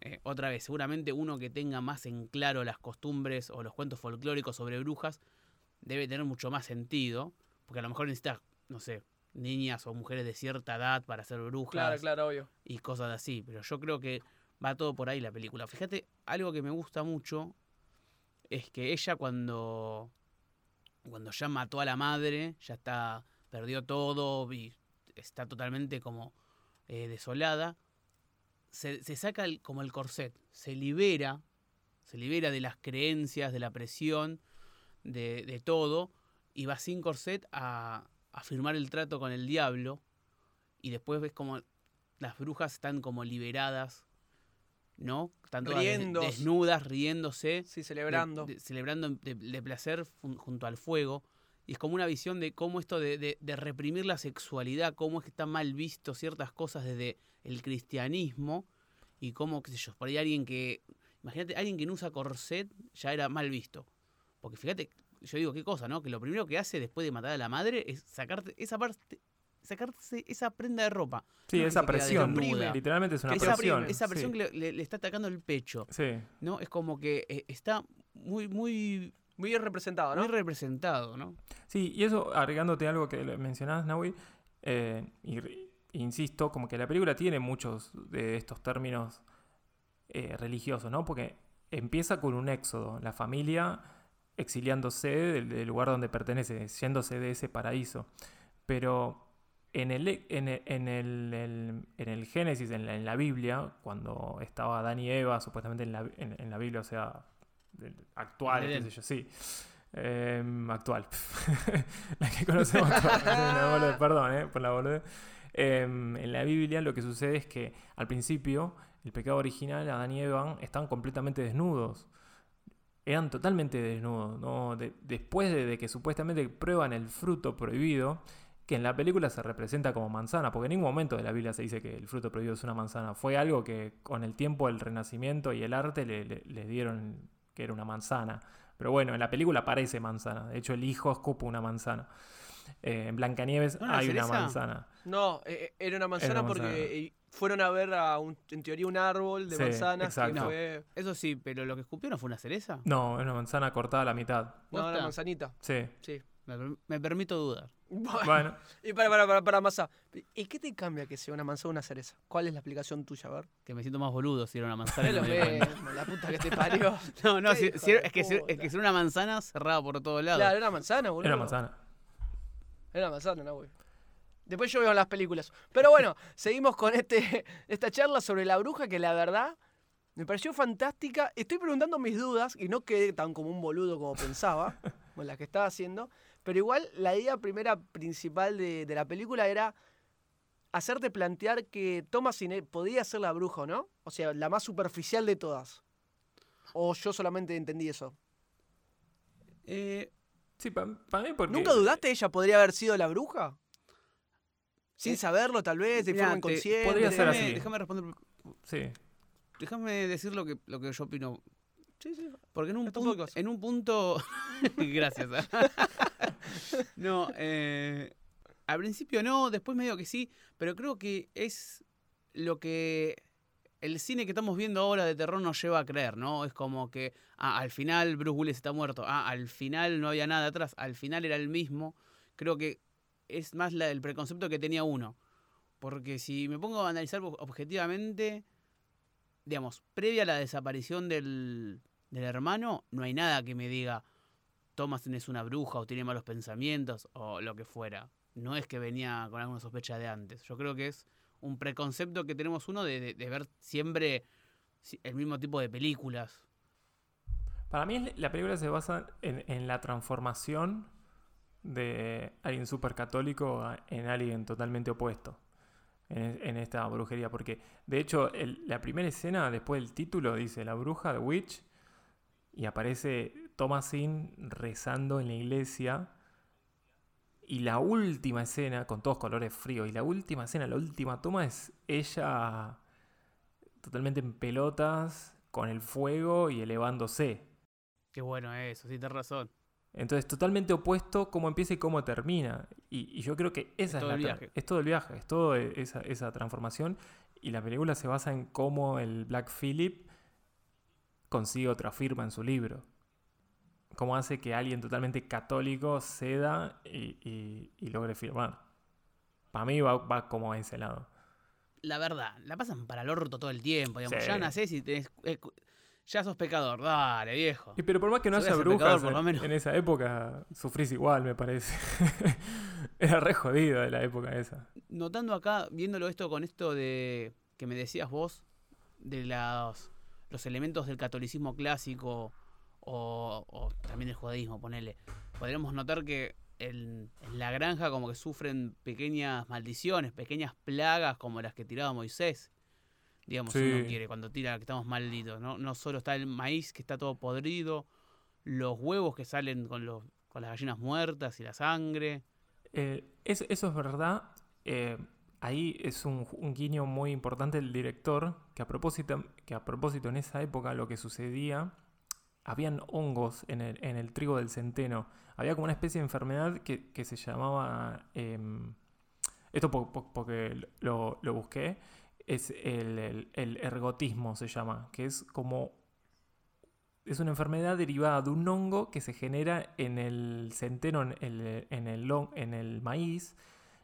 Eh, otra vez, seguramente uno que tenga más en claro las costumbres o los cuentos folclóricos sobre brujas debe tener mucho más sentido, porque a lo mejor necesita, no sé, niñas o mujeres de cierta edad para ser brujas Claro, claro, obvio. y cosas así. Pero yo creo que va todo por ahí la película. Fíjate, algo que me gusta mucho es que ella cuando, cuando ya mató a la madre, ya está, perdió todo y está totalmente como eh, desolada, se, se saca el- como el corset, se libera, se libera de las creencias, de la presión, de, de todo, y va sin corset a, a firmar el trato con el diablo, y después ves como las brujas están como liberadas, ¿no? Están todas des- Riéndose. desnudas, riéndose, Sí, celebrando. de- de- celebrando de, de placer fun- junto al fuego. Y es como una visión de cómo esto de, de- de reprimir la sexualidad, cómo es que está mal visto ciertas cosas desde el cristianismo y cómo, qué sé yo, por ahí alguien que, imagínate, alguien que no usa corset ya era mal visto. Porque fíjate, yo digo qué cosa, ¿no? Que lo primero que hace después de matar a la madre es sacarte esa parte, sacarse esa prenda de ropa. Sí, No esa presión. Literalmente es una esa, presión. esa presión sí. que le, está atacando el pecho, Sí. ¿no? Es como que eh, está muy, muy, Muy bien representado, ¿no? muy representado, ¿no? Sí, y eso agregándote algo que le mencionabas, Naui, eh, y insisto, como que la película tiene muchos de estos términos eh, religiosos, ¿no? Porque empieza con un éxodo, la familia exiliándose del, del lugar donde pertenece, yéndose de ese paraíso. Pero en el, en el, en el- en el Génesis, en la, en la Biblia, cuando estaba Adán y Eva, supuestamente en la, en- la Biblia, o sea, actual, qué sé yo, sí. Em, actual. la que conocemos actual. Perdón, eh, por la boludez. Em, en la Biblia lo que sucede es que al principio, el pecado original, Adán y Eva están completamente desnudos. Eran totalmente desnudos. ¿no? De- después de, que supuestamente prueban el fruto prohibido, que en la película se representa como manzana, porque en ningún momento de la Biblia se dice que el fruto prohibido es una manzana. Fue algo que con el tiempo, el renacimiento y el arte le, le- le dieron que era una manzana. Pero bueno, en la película parece manzana. De hecho, el hijo escupe una manzana. Eh, en Blancanieves ¿No era hay una cereza? manzana. No, eh, eh, era una manzana una porque manzana. eh, fueron a ver a un- en teoría un árbol de Sí, manzanas exacto. que No. fue Eso sí, pero lo que escupió no fue una cereza. No, es una manzana cortada a la mitad. no, una manzanita. Sí. Sí. Me, me permito dudar. Bueno, Y para, para, para, para, masa. ¿Y qué te cambia que sea una manzana o una cereza? ¿Cuál es la explicación tuya? A ver. Que me siento más boludo si era una manzana. no lo la puta que te parió. No, no, si- si- es, que si, es que si era una manzana cerrada por todos lados. Claro, era manzana, boludo. era manzana. Era manzana, no, güey. Después yo veo las películas. Pero bueno, seguimos con este, esta charla sobre la bruja que la verdad me pareció fantástica. Estoy preguntando mis dudas y no quedé tan como un boludo como pensaba, con las que estaba haciendo. Pero igual la idea primera principal de, de la película era hacerte plantear que Thomasin podía ser la bruja, ¿o ¿no? O sea, la más superficial de todas. O yo solamente entendí eso. Eh, Sí, para mí porque... ¿Nunca dudaste ella podría haber sido la bruja? Sin Eh, saberlo, tal vez, de mirá, forma te- inconsciente. podría ser déjame, así. déjame responder. Sí. Déjame decir lo que, lo que yo opino. Sí, sí. Porque en un, Esto punto, en un punto. Gracias. no, eh, al principio no, después medio que sí, pero creo que es lo que el cine que estamos viendo ahora de terror nos lleva a creer, ¿no? Es como que ah, al final Bruce Willis está muerto, ah, al final no había nada atrás, al final era el mismo. Creo que es más el preconcepto que tenía uno. Porque si me pongo a analizar ob- objetivamente, digamos, previa a la desaparición del, del hermano, no hay nada que me diga, Thomasin es una bruja o tiene malos pensamientos o lo que fuera. No es que venía con alguna sospecha de antes. Yo creo que es un preconcepto que tenemos uno de, ver siempre si- el mismo tipo de películas. Para mí la película se basa en, la transformación de alguien súper católico en alguien totalmente opuesto en, esta brujería. Porque de hecho la primera escena después del título dice la bruja de Witch y aparece Thomasin rezando en la iglesia. Y la última escena, con todos colores fríos, y la última escena, la última toma es ella totalmente en pelotas, con el fuego y elevándose. Qué bueno eso, sí, tenés razón. Entonces, totalmente opuesto cómo empieza y cómo termina. Y, y yo creo que esa es, todo la viaje. es todo el viaje, es toda esa, esa transformación. Y la película se basa en cómo el Black Phillip consigue otra firma en su libro. Cómo hace que alguien totalmente católico ceda y, y- y logre firmar. Para mí va, va como a ese lado. La verdad, la pasan para el orto todo el tiempo. Digamos. Sí. Ya nacés y tenés, eh, ya sos pecador. Dale, viejo. Y pero por más que no haya pecador, brujas en, esa época, sufrís igual, me parece. Era re jodido de la época esa. Notando acá, viéndolo esto con esto de que me decías vos, de los elementos del catolicismo clásico o, o también del judaísmo, ponele. Podríamos notar que en, en la granja como que sufren pequeñas maldiciones, pequeñas plagas como las que tiraba Moisés. Digamos, si uno quiere, cuando tira que estamos malditos. ¿no? no solo está el maíz que está todo podrido, los huevos que salen con, los, con las gallinas muertas y la sangre. Eh, es- eso es verdad. Eh, ahí es un, un guiño muy importante del director, que a, propósito, que a propósito en esa época lo que sucedía, habían hongos en el, en el trigo del centeno. Había como una especie de enfermedad que, que se llamaba... em, esto po- po- porque lo, lo busqué. Es el, el- ergotismo, se llama, que es como es una enfermedad derivada de un hongo que se genera en el centeno, en el, en el, en el maíz,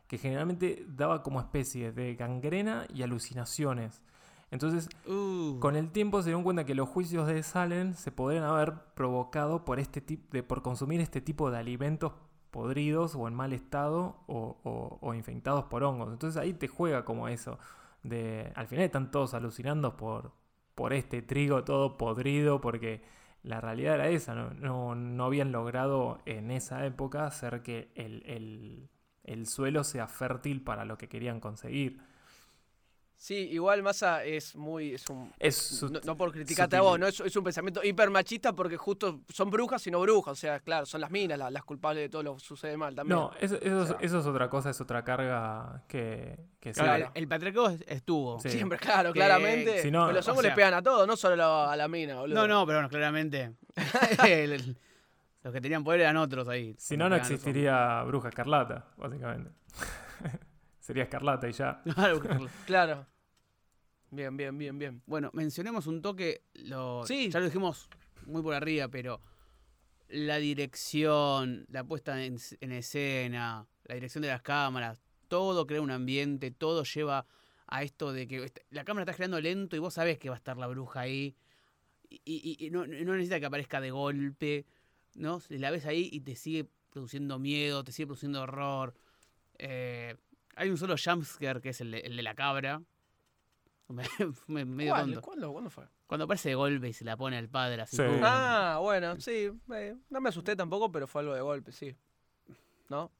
que generalmente daba como especie de gangrena y alucinaciones. Entonces, Uh, con el tiempo se dieron cuenta que los juicios de Salem se podrían haber provocado por, este de, por consumir este tipo de alimentos podridos o en mal estado o, o- o infectados por hongos. Entonces ahí te juega como eso. De, al final están todos alucinando por, por este trigo todo podrido porque la realidad era esa. No, no, no habían logrado en esa época hacer que el, el- el suelo sea fértil para lo que querían conseguir. Sí, igual Massa es muy. Es un, Es su- no, no por criticarte a vos, ¿no? Es, es un pensamiento hiper machista porque justo son brujas y no brujas. O sea, claro, son las minas las, las culpables de todo lo que sucede mal también. No, eso, eso, sea. eso es otra cosa, es otra carga que, que claro, el, el patriarcado est- estuvo. Sí. Siempre, claro, Que- claramente. si no, pero los o hongos sea- le pegan a todos, no solo a la mina, boludo. No, no, pero bueno, claramente. el- el- los que tenían poder eran otros ahí. Si no, no existiría Bruja Escarlata, básicamente. Sería Escarlata y ya. Claro. Bien, bien, bien, bien. bueno, mencionemos un toque. Lo, Sí. Ya lo dijimos muy por arriba, pero la dirección, la puesta en, escena, la dirección de las cámaras, todo crea un ambiente, todo lleva a esto de que la cámara está girando lento y vos sabés que va a estar la bruja ahí. Y, y- y no, no necesita que aparezca de golpe, ¿no? La ves ahí y te sigue produciendo miedo, te sigue produciendo horror. Eh, hay un solo jumpscare que es el de, el de la cabra. Me- me- medio ¿Cuál? tonto. ¿Cuándo? ¿Cuándo fue? Cuando aparece de golpe y se la pone al padre así. Ah, bueno, sí. eh, no me asusté tampoco, pero fue algo de golpe, sí. ¿No?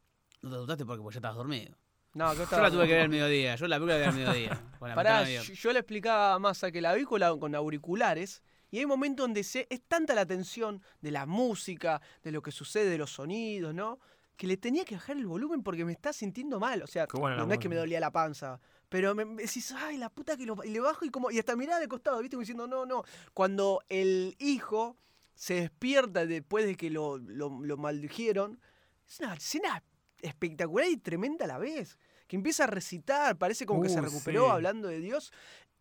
No te asustaste porque pues, ya estabas dormido. No, que Yo estaba. la tuve que ver al mediodía. Yo la película la vi al mediodía. la Pará, yo, yo le explicaba a Massa que la vi con, la- con auriculares y hay momentos donde se, es tanta la tensión de la música, de lo que sucede, de los sonidos, ¿no? Que le tenía que bajar el volumen porque me está sintiendo mal. O sea, no, es que me dolía la panza. Pero me, me decís, ay, la puta que lo. Y le bajo y como. Y hasta miraba de costado, ¿viste? Como diciendo, no, no. Cuando el hijo se despierta después de que lo, lo, lo maldijeron, es una escena espectacular y tremenda a la vez. Que empieza a recitar, parece como que se recuperó sí. hablando de Dios.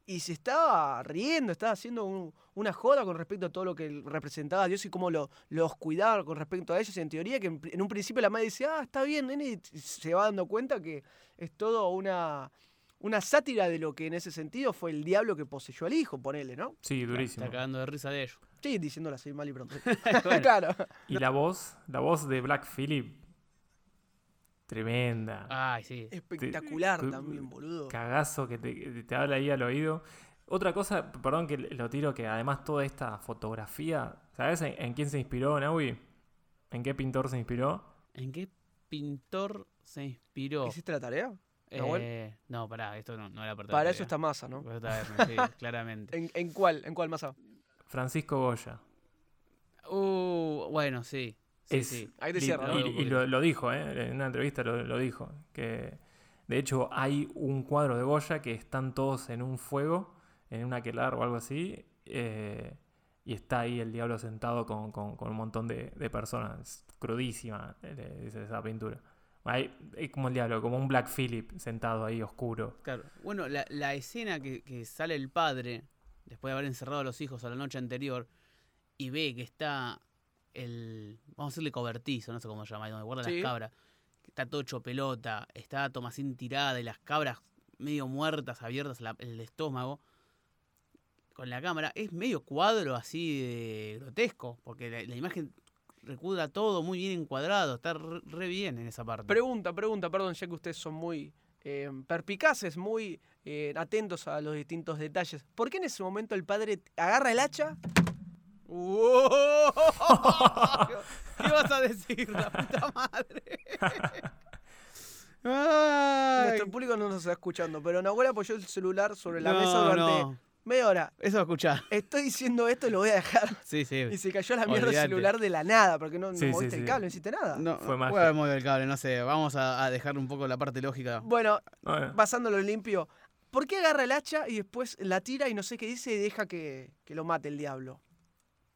Y se estaba riendo, estaba haciendo un- una joda con respecto a todo lo que representaba a Dios y cómo lo, los cuidaba con respecto a ellos. Y en teoría, que en, un principio la madre dice, ah, está bien, nene, y se va dando cuenta que es todo una, una sátira de lo que en ese sentido fue el diablo que poseyó al hijo, ponele, ¿no? Sí, durísimo. Está cagando de risa de ellos. Sí, diciéndola así mal y pronto. Bueno, claro. Y la voz, la voz de Black Phillip, tremenda. Ay, sí. Espectacular te- también, boludo. Cagazo que te, te habla ahí al oído. Otra cosa, perdón que lo tiro, que además toda esta fotografía, ¿sabes en, en quién se inspiró, Naui? ¿En qué pintor se inspiró? ¿En qué pintor se inspiró? ¿Hiciste la tarea? Eh, no, pará, esto no, no era parte de la Para eso está masa, ¿no? Por eso está Hermes, sí, claramente. ¿En, en cuál? ¿En cuál masa? Francisco Goya. Uh, bueno, sí. Sí, Es- sí. Ahí te Y- cierra, Y, lo, lo dijo, ¿eh? en una entrevista lo, lo dijo. Que de hecho hay un cuadro de Goya que están todos en un fuego, en un aquelar o algo así. eh, y está ahí el diablo sentado con, con- con un montón de, de personas. Es crudísima, dice esa pintura. Es como el diablo, como un Black Phillip sentado ahí oscuro. Claro. Bueno, la, la escena que, que sale el padre, después de haber encerrado a los hijos a la noche anterior, y ve que está el. Vamos a decirle cobertizo, no sé cómo se llama, donde guarda Sí. las cabras. Está todo hecho pelota, está Tomasín tirada y las cabras medio muertas, abiertas la- el estómago. Con la cámara, es medio cuadro así de grotesco, porque la, la imagen recuda todo muy bien encuadrado, está re, re bien en esa parte. Pregunta, pregunta, perdón, ya que ustedes son muy eh, perpicaces, muy eh, atentos a los distintos detalles. ¿Por qué en ese momento el padre agarra el hacha? ¿Qué vas a decir, la puta madre? Ay. Nuestro público no nos está escuchando, pero Nahuel apoyó el celular sobre la No, mesa durante no. media hora. Eso escuchá. Estoy diciendo esto y lo voy a dejar. Sí, sí. Y se cayó a la mierda Olvídate. el celular de la nada, porque no, no Sí, sí, moviste el sí. cable, no hiciste nada. No, Fue voy a mover el cable, no sé. Vamos a, a dejar un poco la parte lógica. Bueno, Bueno, pasándolo limpio, ¿por qué agarra el hacha y después la tira y no sé qué dice y deja que, que lo mate el diablo?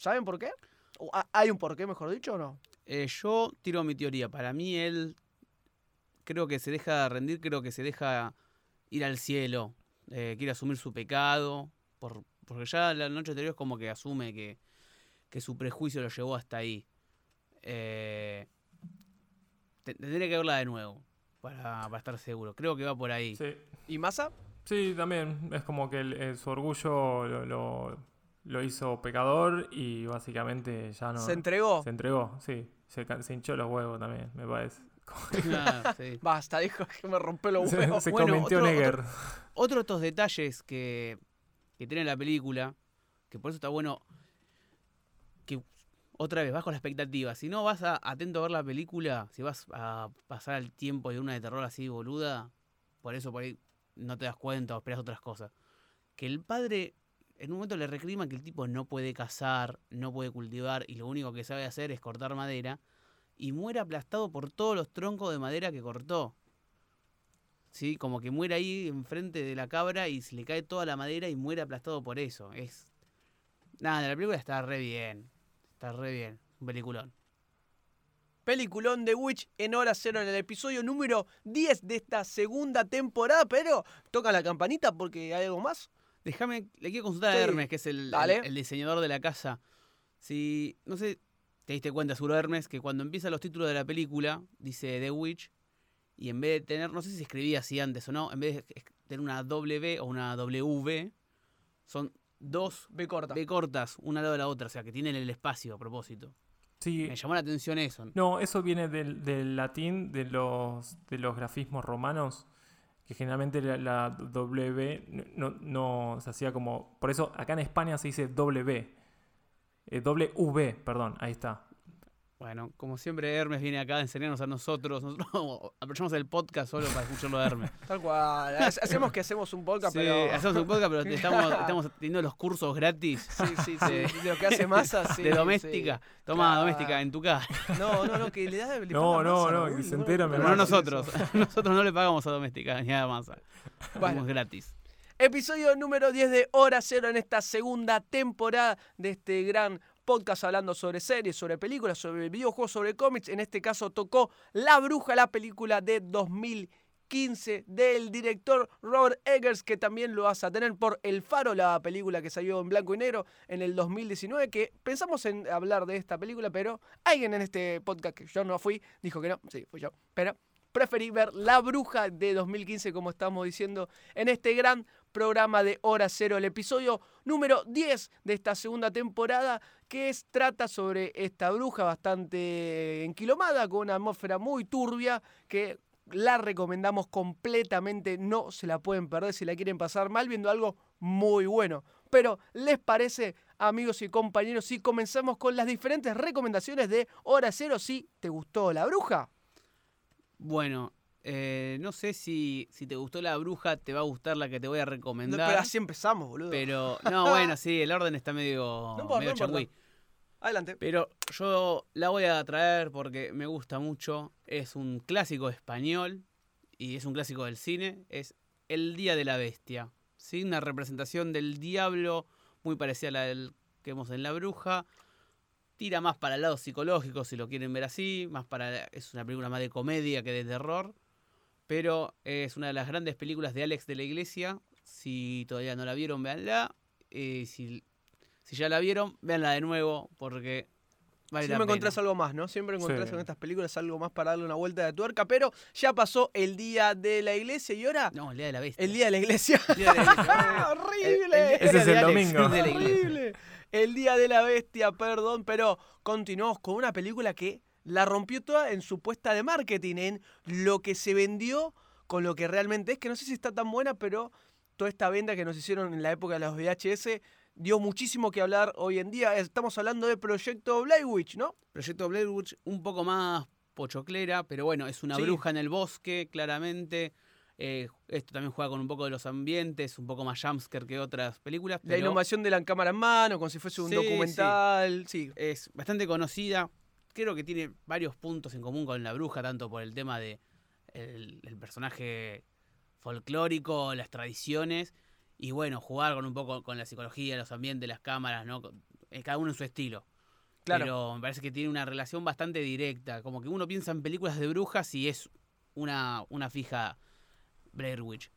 ¿Saben por qué? ¿O ha- ¿Hay un porqué, mejor dicho, o no? Eh, yo tiro mi teoría. Para mí él creo que se deja rendir, creo que se deja ir al cielo. Eh, quiere asumir su pecado. Por, porque ya la noche anterior es como que asume que, que su prejuicio lo llevó hasta ahí. Eh, te- tendría que verla de nuevo para, para estar seguro. Creo que va por ahí. sí. ¿Y Massa? Sí, también. Es como que el- el- su orgullo lo, lo- lo hizo pecador y básicamente ya no. ¿Se entregó? se entregó, sí. Se, se hinchó los huevos también, me parece. Ah, sí. Basta, dijo que me rompe los Se, huevos. se Bueno, convirtió otro- Neger. Otro de estos detalles que, que tiene la película, que por eso está bueno que otra vez vas con la expectativa. Si no vas a, atento a ver la película, si vas a pasar el tiempo de una de terror así boluda, por eso por ahí no te das cuenta o esperas otras cosas. Que el padre en un momento le reclama que el tipo no puede cazar, no puede cultivar y lo único que sabe hacer es cortar madera y muere aplastado por todos los troncos de madera que cortó. ¿sí? Como que muere ahí enfrente de la cabra y se le cae toda la madera y muere aplastado por eso. Es. Nada, la película está re bien. Está re bien. Un peliculón. Peliculón de Witch en hora cero en el episodio número 10 de esta segunda temporada, pero toca la campanita porque hay algo más. Déjame, le quiero consultar Sí. a Hermes, que es el, Dale. el- el diseñador de la casa. Si, no sé, te diste cuenta seguro Hermes, que cuando empiezan los títulos de la película, dice The Witch, y en vez de tener, no sé si escribía así antes o no, en vez de tener una W o una W, son dos B corta. B cortas, una al lado de la otra, o sea, que tienen el espacio a propósito. Sí. Me llamó la atención eso. No, eso viene del, del latín, de los, de los grafismos romanos, que generalmente la, W no, no se hacía como... Por eso acá en España se dice W. Eh, w, perdón, ahí está. Bueno, como siempre, Hermes viene acá a enseñarnos a nosotros. Nosotros aprovechamos el podcast solo para escucharlo a Hermes. Tal cual. Ha- Hacemos que hacemos un podcast, Sí, pero. hacemos un podcast, pero estamos, estamos teniendo los cursos gratis Sí, sí, sí. de- De lo que hace masa, sí. de doméstica. Toma Claro. doméstica en tu casa. No, no, no, que le da. le No, no, masa, no, Raúl, que se entera, Pero no nosotros. Nosotros no le pagamos a doméstica ni a masa. Bueno. Hacemos gratis. Episodio número 10 de Hora Cero en esta segunda temporada de este gran podcast hablando sobre series, sobre películas, sobre videojuegos, sobre cómics. En este caso tocó La Bruja, la película de 2015 del director Robert Eggers, que también lo vas a tener por El Faro, la película que salió en blanco y negro en el 2019, que pensamos en hablar de esta película, pero alguien en este podcast que yo no fui dijo que no, sí, fui yo, pero preferí ver La Bruja de 2015, como estamos diciendo, en este gran programa de Hora Cero, el episodio número 10 de esta segunda temporada, que trata sobre esta bruja bastante enquilomada, con una atmósfera muy turbia, que la recomendamos completamente, no se la pueden perder si la quieren pasar mal viendo algo muy bueno. Pero, ¿les parece, amigos y compañeros, si comenzamos con las diferentes recomendaciones de Hora Cero? Si te gustó la bruja. Bueno, eh, no sé si, si te gustó la bruja, te va a gustar la que te voy a No, recomendar. pero así empezamos, boludo. pero, no, bueno, sí, el orden está medio, No medio no. Adelante. Pero yo la voy a traer porque me gusta mucho. Es un clásico español y es un clásico del cine. Es El Día de la Bestia. ¿sí? Una representación del diablo muy parecida a la del que vemos en La Bruja. Tira más para el lado psicológico, si lo quieren ver así. Más para, es una película más de comedia que de terror. Pero es una de las grandes películas de Alex de la Iglesia. Si todavía no la vieron, véanla. Eh, si, si ya la vieron, véanla de nuevo porque vale Siempre la encontrás pena. algo más, ¿no? Siempre encontrás Sí. en estas películas algo más para darle una vuelta de tuerca, pero ya pasó el día de la iglesia y ahora No, el Día de la Bestia. el día de la iglesia. El Día de la Iglesia. ¡Ah, ¡Horrible! Ese es el Alex, domingo. ¡Horrible! El día de la bestia, perdón, pero continuamos con una película que la rompió toda en su puesta de marketing, en lo que se vendió con lo que realmente es, que no sé si está tan buena, pero toda esta venta que nos hicieron en la época de los VHS dio muchísimo que hablar hoy en día. Estamos hablando de Proyecto Blair Witch, ¿no? Proyecto Blair Witch un poco más pochoclera, pero bueno, es una Sí. bruja en el bosque, claramente. Eh, esto también juega con un poco de los ambientes, un poco más jumpscare que otras películas. La innovación de la cámara en mano, como si fuese un Sí, documental. Sí. Es bastante conocida. Creo que tiene varios puntos en común con la bruja, tanto por el tema de el, el personaje folclórico, las tradiciones, y bueno, jugar con un poco con la psicología, los ambientes, las cámaras, ¿no? Eh, Cada uno en su estilo. Claro. Pero me parece que tiene una relación bastante directa. Como que uno piensa en películas de brujas y es una, una fija Blair Witch.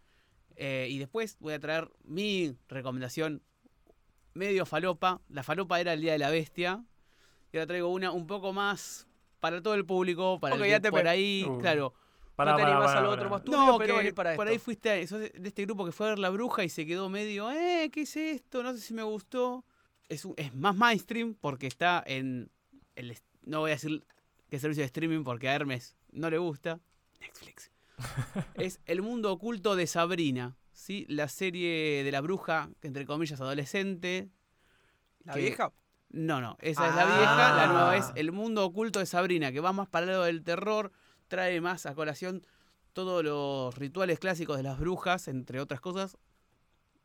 Eh, y después voy a traer mi recomendación medio falopa. La falopa era el Día de la Bestia. Y ahora traigo una un poco más para todo el público, para Ok, el ya te por ahí, Uh, claro. Pará, no te pará, animás pará, a lo pará. otro más turbio, No, pero que para por esto. ahí fuiste sos de este grupo que fue a ver La Bruja y se quedó medio, eh, ¿qué es esto? No sé si me gustó. Es, un- es más mainstream porque está en el... No voy a decir qué servicio de streaming porque a Hermes no le gusta. Netflix. es El mundo oculto de Sabrina, ¿sí? La serie de la bruja, que entre comillas adolescente. ¿La que- vieja? No, no, esa es la Ah. vieja, la nueva es El mundo oculto de Sabrina, que va más para el lado del terror, trae más a colación todos los rituales clásicos de las brujas, entre otras cosas,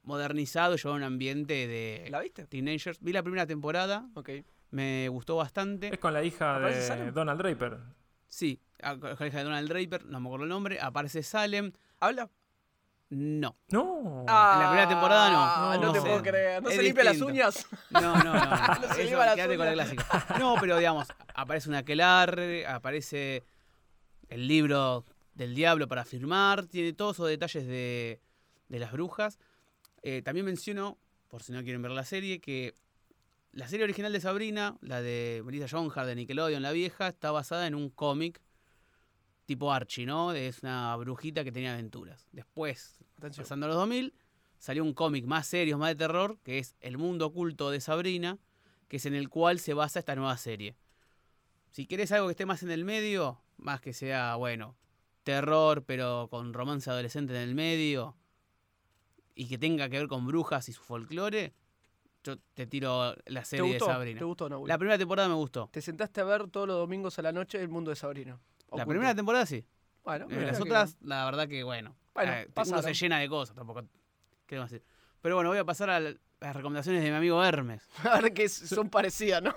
modernizado y llevado a un ambiente de ¿La viste? teenagers. Vi la primera temporada, Ok. me gustó bastante. Es con la hija ¿Aparece de Salem? Donald Draper. Sí, a- con la hija de Donald Draper, no me acuerdo el nombre, aparece Salem. ¿Habla? No, No. Ah, la primera temporada no. no, No te sé. puedo creer. ¿No Es se limpia las uñas? No, no, no. no. No se lleva las quédate con la uñas. clásica. No, pero digamos, aparece una aquelarre, aparece el libro del diablo para firmar, tiene todos esos detalles de, de las brujas. Eh, también menciono, por si no quieren ver la serie, que la serie original de Sabrina, la de Melissa John Hart de Nickelodeon, la vieja, está basada en un cómic tipo Archie, ¿no? Es una brujita que tenía aventuras. Después, Atención. pasando a los 2000, salió un cómic más serio, más de terror, que es El mundo oculto de Sabrina, que es en el cual se basa esta nueva serie. Si querés algo que esté más en el medio, más que sea, bueno, terror, pero con romance adolescente en el medio, y que tenga que ver con brujas y su folclore, yo te tiro la ¿Te serie de? Sabrina. ¿Te gustó? La primera temporada me gustó. Te sentaste a ver todos los domingos a la noche el mundo de Sabrina. La Oculto. primera temporada sí. Bueno, Eh, las que- otras, la verdad que bueno. Bueno, eh, uno se llena de cosas, tampoco. Pero bueno, voy a pasar a la- las recomendaciones de mi amigo Hermes. A ver que son parecidas, ¿no?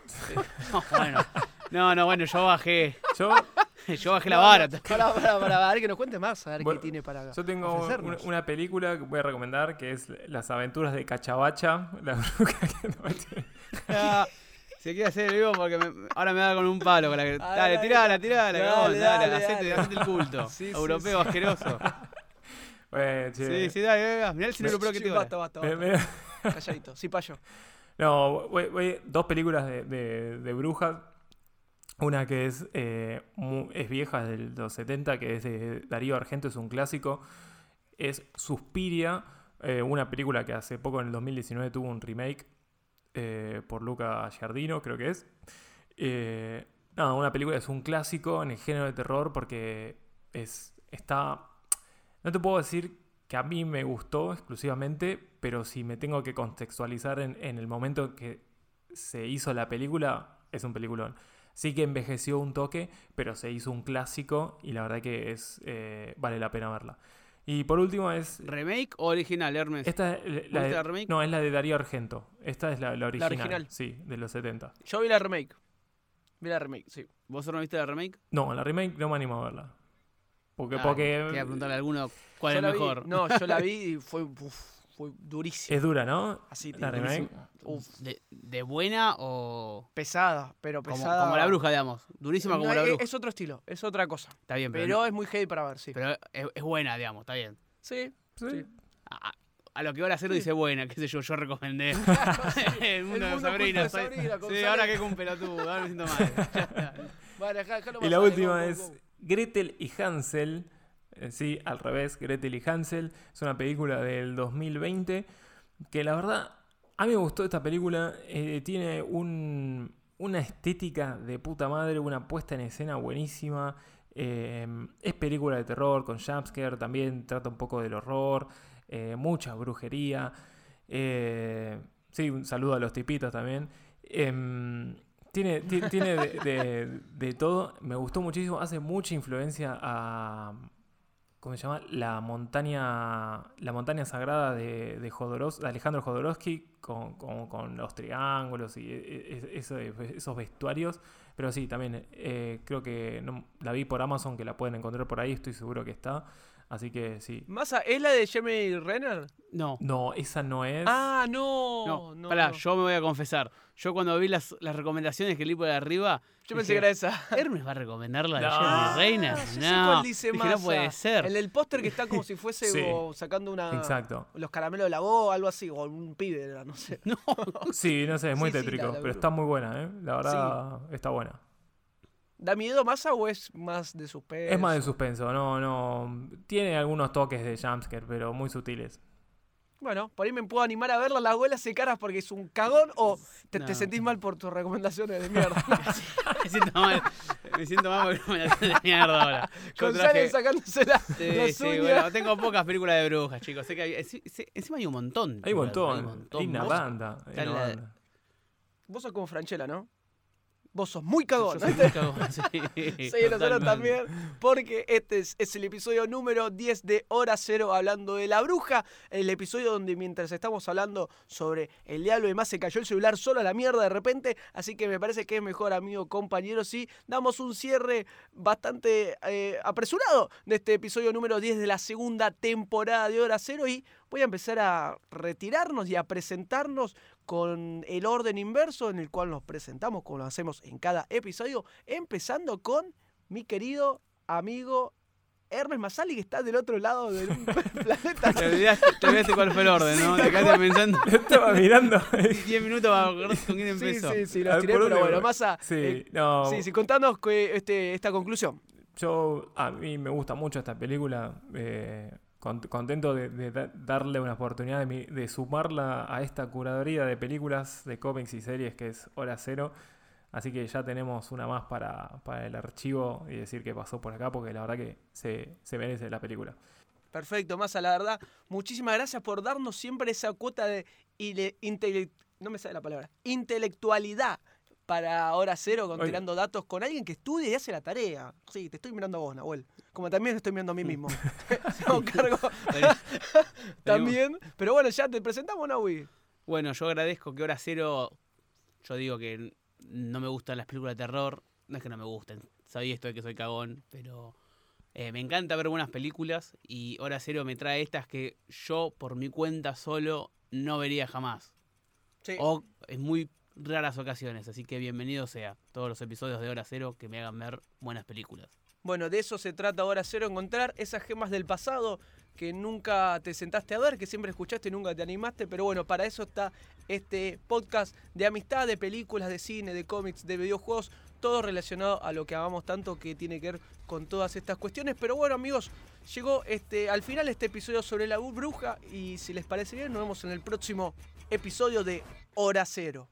No, bueno. No, no, bueno, yo bajé. Yo, Yo bajé la vara. Para, para, para, a ver que nos cuente más, a ver Bueno, qué tiene para yo tengo una, una película que voy a recomendar que es Las aventuras de Cachabacha, la bruja que no tiene- Ah, Se quiere hacer el vivo porque me- ahora me da con un palo. Con la que- dale, dale, tirala, tirala. dale, Dale, dale, dale, hacete, dale. hacete el culto. Sí, sí, Europeo asqueroso. Bueno, che, Sí, sí, dale, dale, dale. Mirá el cine europeo que te basta, basta, me- basta. me- Calladito. Sí, payo. No, voy- voy- dos películas de, de- de brujas. Una que es, eh, es vieja, es de los 70, que es de Darío Argento, es un clásico. Es Suspiria. eh, una película que hace poco en el 2019 tuvo un remake eh, por Luca Giardino, creo que es. Eh, una película es un clásico en el género de terror porque es, está... No te puedo decir que a mí me gustó exclusivamente, pero si me tengo que contextualizar en, en el momento que se hizo la película, es un peliculón. Sí que envejeció un toque, pero se hizo un clásico y la verdad que es eh, vale la pena verla. Y por último es... ¿Remake o original, Hermes? Esta es la ¿Viste de- la remake? No, es la de Darío Argento. Esta es la, la original. original. Sí, de los 70. Yo vi la remake. Vi la remake, sí. ¿Vos no viste la remake? No, la remake no me animo a verla. Porque, Ah, porque Quería preguntarle a alguno cuál Yo es vi- mejor. no, yo la vi y fue, uf, fue durísimo. es dura, ¿no? Así, La durísimo. remake. Uf, ¿De, de buena o...? pesada, pero pesada. como la bruja, digamos. Durísima como No, la bruja. es otro estilo, es otra cosa. Está bien, pero, Pero es muy heavy para ver, sí. pero es, es buena, digamos. Está bien. Sí, Sí. Sí. A, lo que ahora cero dice buena, qué sé yo, yo recomendé. el mundo de mundo Sabrina. de Sabrina, con sí, ahora que un pelotudo, ahora me siento mal. Vale, Y la última es. Gretel y Hansel. Eh, sí, al revés, Gretel y Hansel. Es una película del 2020 que la verdad, a mí me gustó esta película. eh, tiene un- una estética de puta madre, una puesta en escena buenísima. eh, es película de terror con jumpscare, también trata un poco del horror, eh, mucha brujería. sí, un saludo a los tipitos también. Em, tiene, ti- tiene de- de todo. Me gustó muchísimo. Hace mucha influencia a. ¿Cómo se llama? La montaña. La montaña sagrada de, de, de Alejandro Jodorowsky. Con, con- con los triángulos y e- e- eso- esos vestuarios. Pero sí, también eh, creo que no- la vi por Amazon, que la pueden encontrar por ahí. Estoy seguro que está. Así que sí. Masa, ¿es la de Jeremy Renner? No. No, esa no es. Ah, no. No, no, pará, no. yo me voy a confesar. Yo cuando vi las, las recomendaciones que leí por arriba, Yo pensé que era esa. ¿Hermes va a recomendar la de No. Jeremy Reina? Ah, No, cuál dice dije, no puede ser. El del póster que está como si fuese Sí. o sacando una. Exacto. Los caramelos de la voz, algo así, o un pibe, no sé. No, Sí, no sé, es muy Sí, sí, tétrico. la- la pero está muy buena, ¿eh? La verdad, está buena. ¿Da miedo Massa o es más de suspenso? Es más de suspenso, no, no. Tiene algunos toques de jumpscare, pero muy sutiles. Bueno, por ahí me puedo animar a verla. La abuela se caras porque es un cagón o te, te sentís mal por tus recomendaciones de mierda. me siento mal. Me siento mal me la de mierda ahora. Yo González traje- sacándose la, Sí, las sí, uñas. bueno, tengo pocas películas de brujas, chicos. Sé que hay- sí, sí, encima hay un montón. Hay un montón. Hay un montón. Hay una Vos- banda. hay una la- banda. Vos sos como Franchella, ¿no? Vos sos muy cagón. Yo soy muy cagón, sí, Sí, nosotros también, porque este es, es el episodio número 10 de Hora Cero hablando de la bruja, el episodio donde mientras estamos hablando sobre el diablo y demás se cayó el celular solo a la mierda de repente, así que me parece que es mejor, amigo, compañero, si damos un cierre bastante eh, apresurado de este episodio número 10 de la segunda temporada de Hora Cero y voy a empezar a retirarnos y a presentarnos con el orden inverso en el cual nos presentamos, como lo hacemos en cada episodio, empezando con mi querido amigo Hermes Masali, que está del otro lado del planeta. Te olvidaste, te olvidaste cuál fue el orden, ¿no? Te quedaste pensando Estaba mirando. 10 minutos para acordarte con quién Sí, empezó. sí, sí, A los ver, tiré, ¿por pero dónde bueno? Masa. Sí, eh, no. sí, sí, contanos que, este, esta conclusión. Yo, a mí me gusta mucho esta película. eh, contento de, de da- darle una oportunidad de, mi- de sumarla a esta curaduría de películas, de cómics y series que es Hora Cero. Así que ya tenemos una más para, el archivo y decir que pasó por acá, porque la verdad que se, merece la película. Perfecto, Masa, la verdad, muchísimas gracias por darnos siempre esa cuota de ile- intele- no me sale la palabra, intelectualidad para Hora Cero, con Oye. tirando datos con alguien que estudia y hace la tarea. Sí, te estoy mirando a vos, Nahuel. Como también estoy mirando a mí mismo. Cargo también. Pero bueno, ya te presentamos, Nahui. Bueno, yo agradezco que Hora Cero, yo digo que no me gustan las películas de terror, no es que no me gusten, sabía esto de que soy cagón, pero eh, me encanta ver buenas películas y Hora Cero me trae estas que yo por mi cuenta solo no vería jamás. Sí. O en muy raras ocasiones, así que bienvenido sea todos los episodios de Hora Cero que me hagan ver buenas películas. Bueno, de eso se trata Hora Cero, encontrar esas gemas del pasado que nunca te sentaste a ver, que siempre escuchaste y nunca te animaste, pero bueno, para eso está este podcast de amistad, de películas, de cine, de cómics, de videojuegos, todo relacionado a lo que amamos tanto que tiene que ver con todas estas cuestiones. Pero bueno, amigos, llegó este, al final este episodio sobre la bruja y si les parece bien, nos vemos en el próximo episodio de Hora Cero.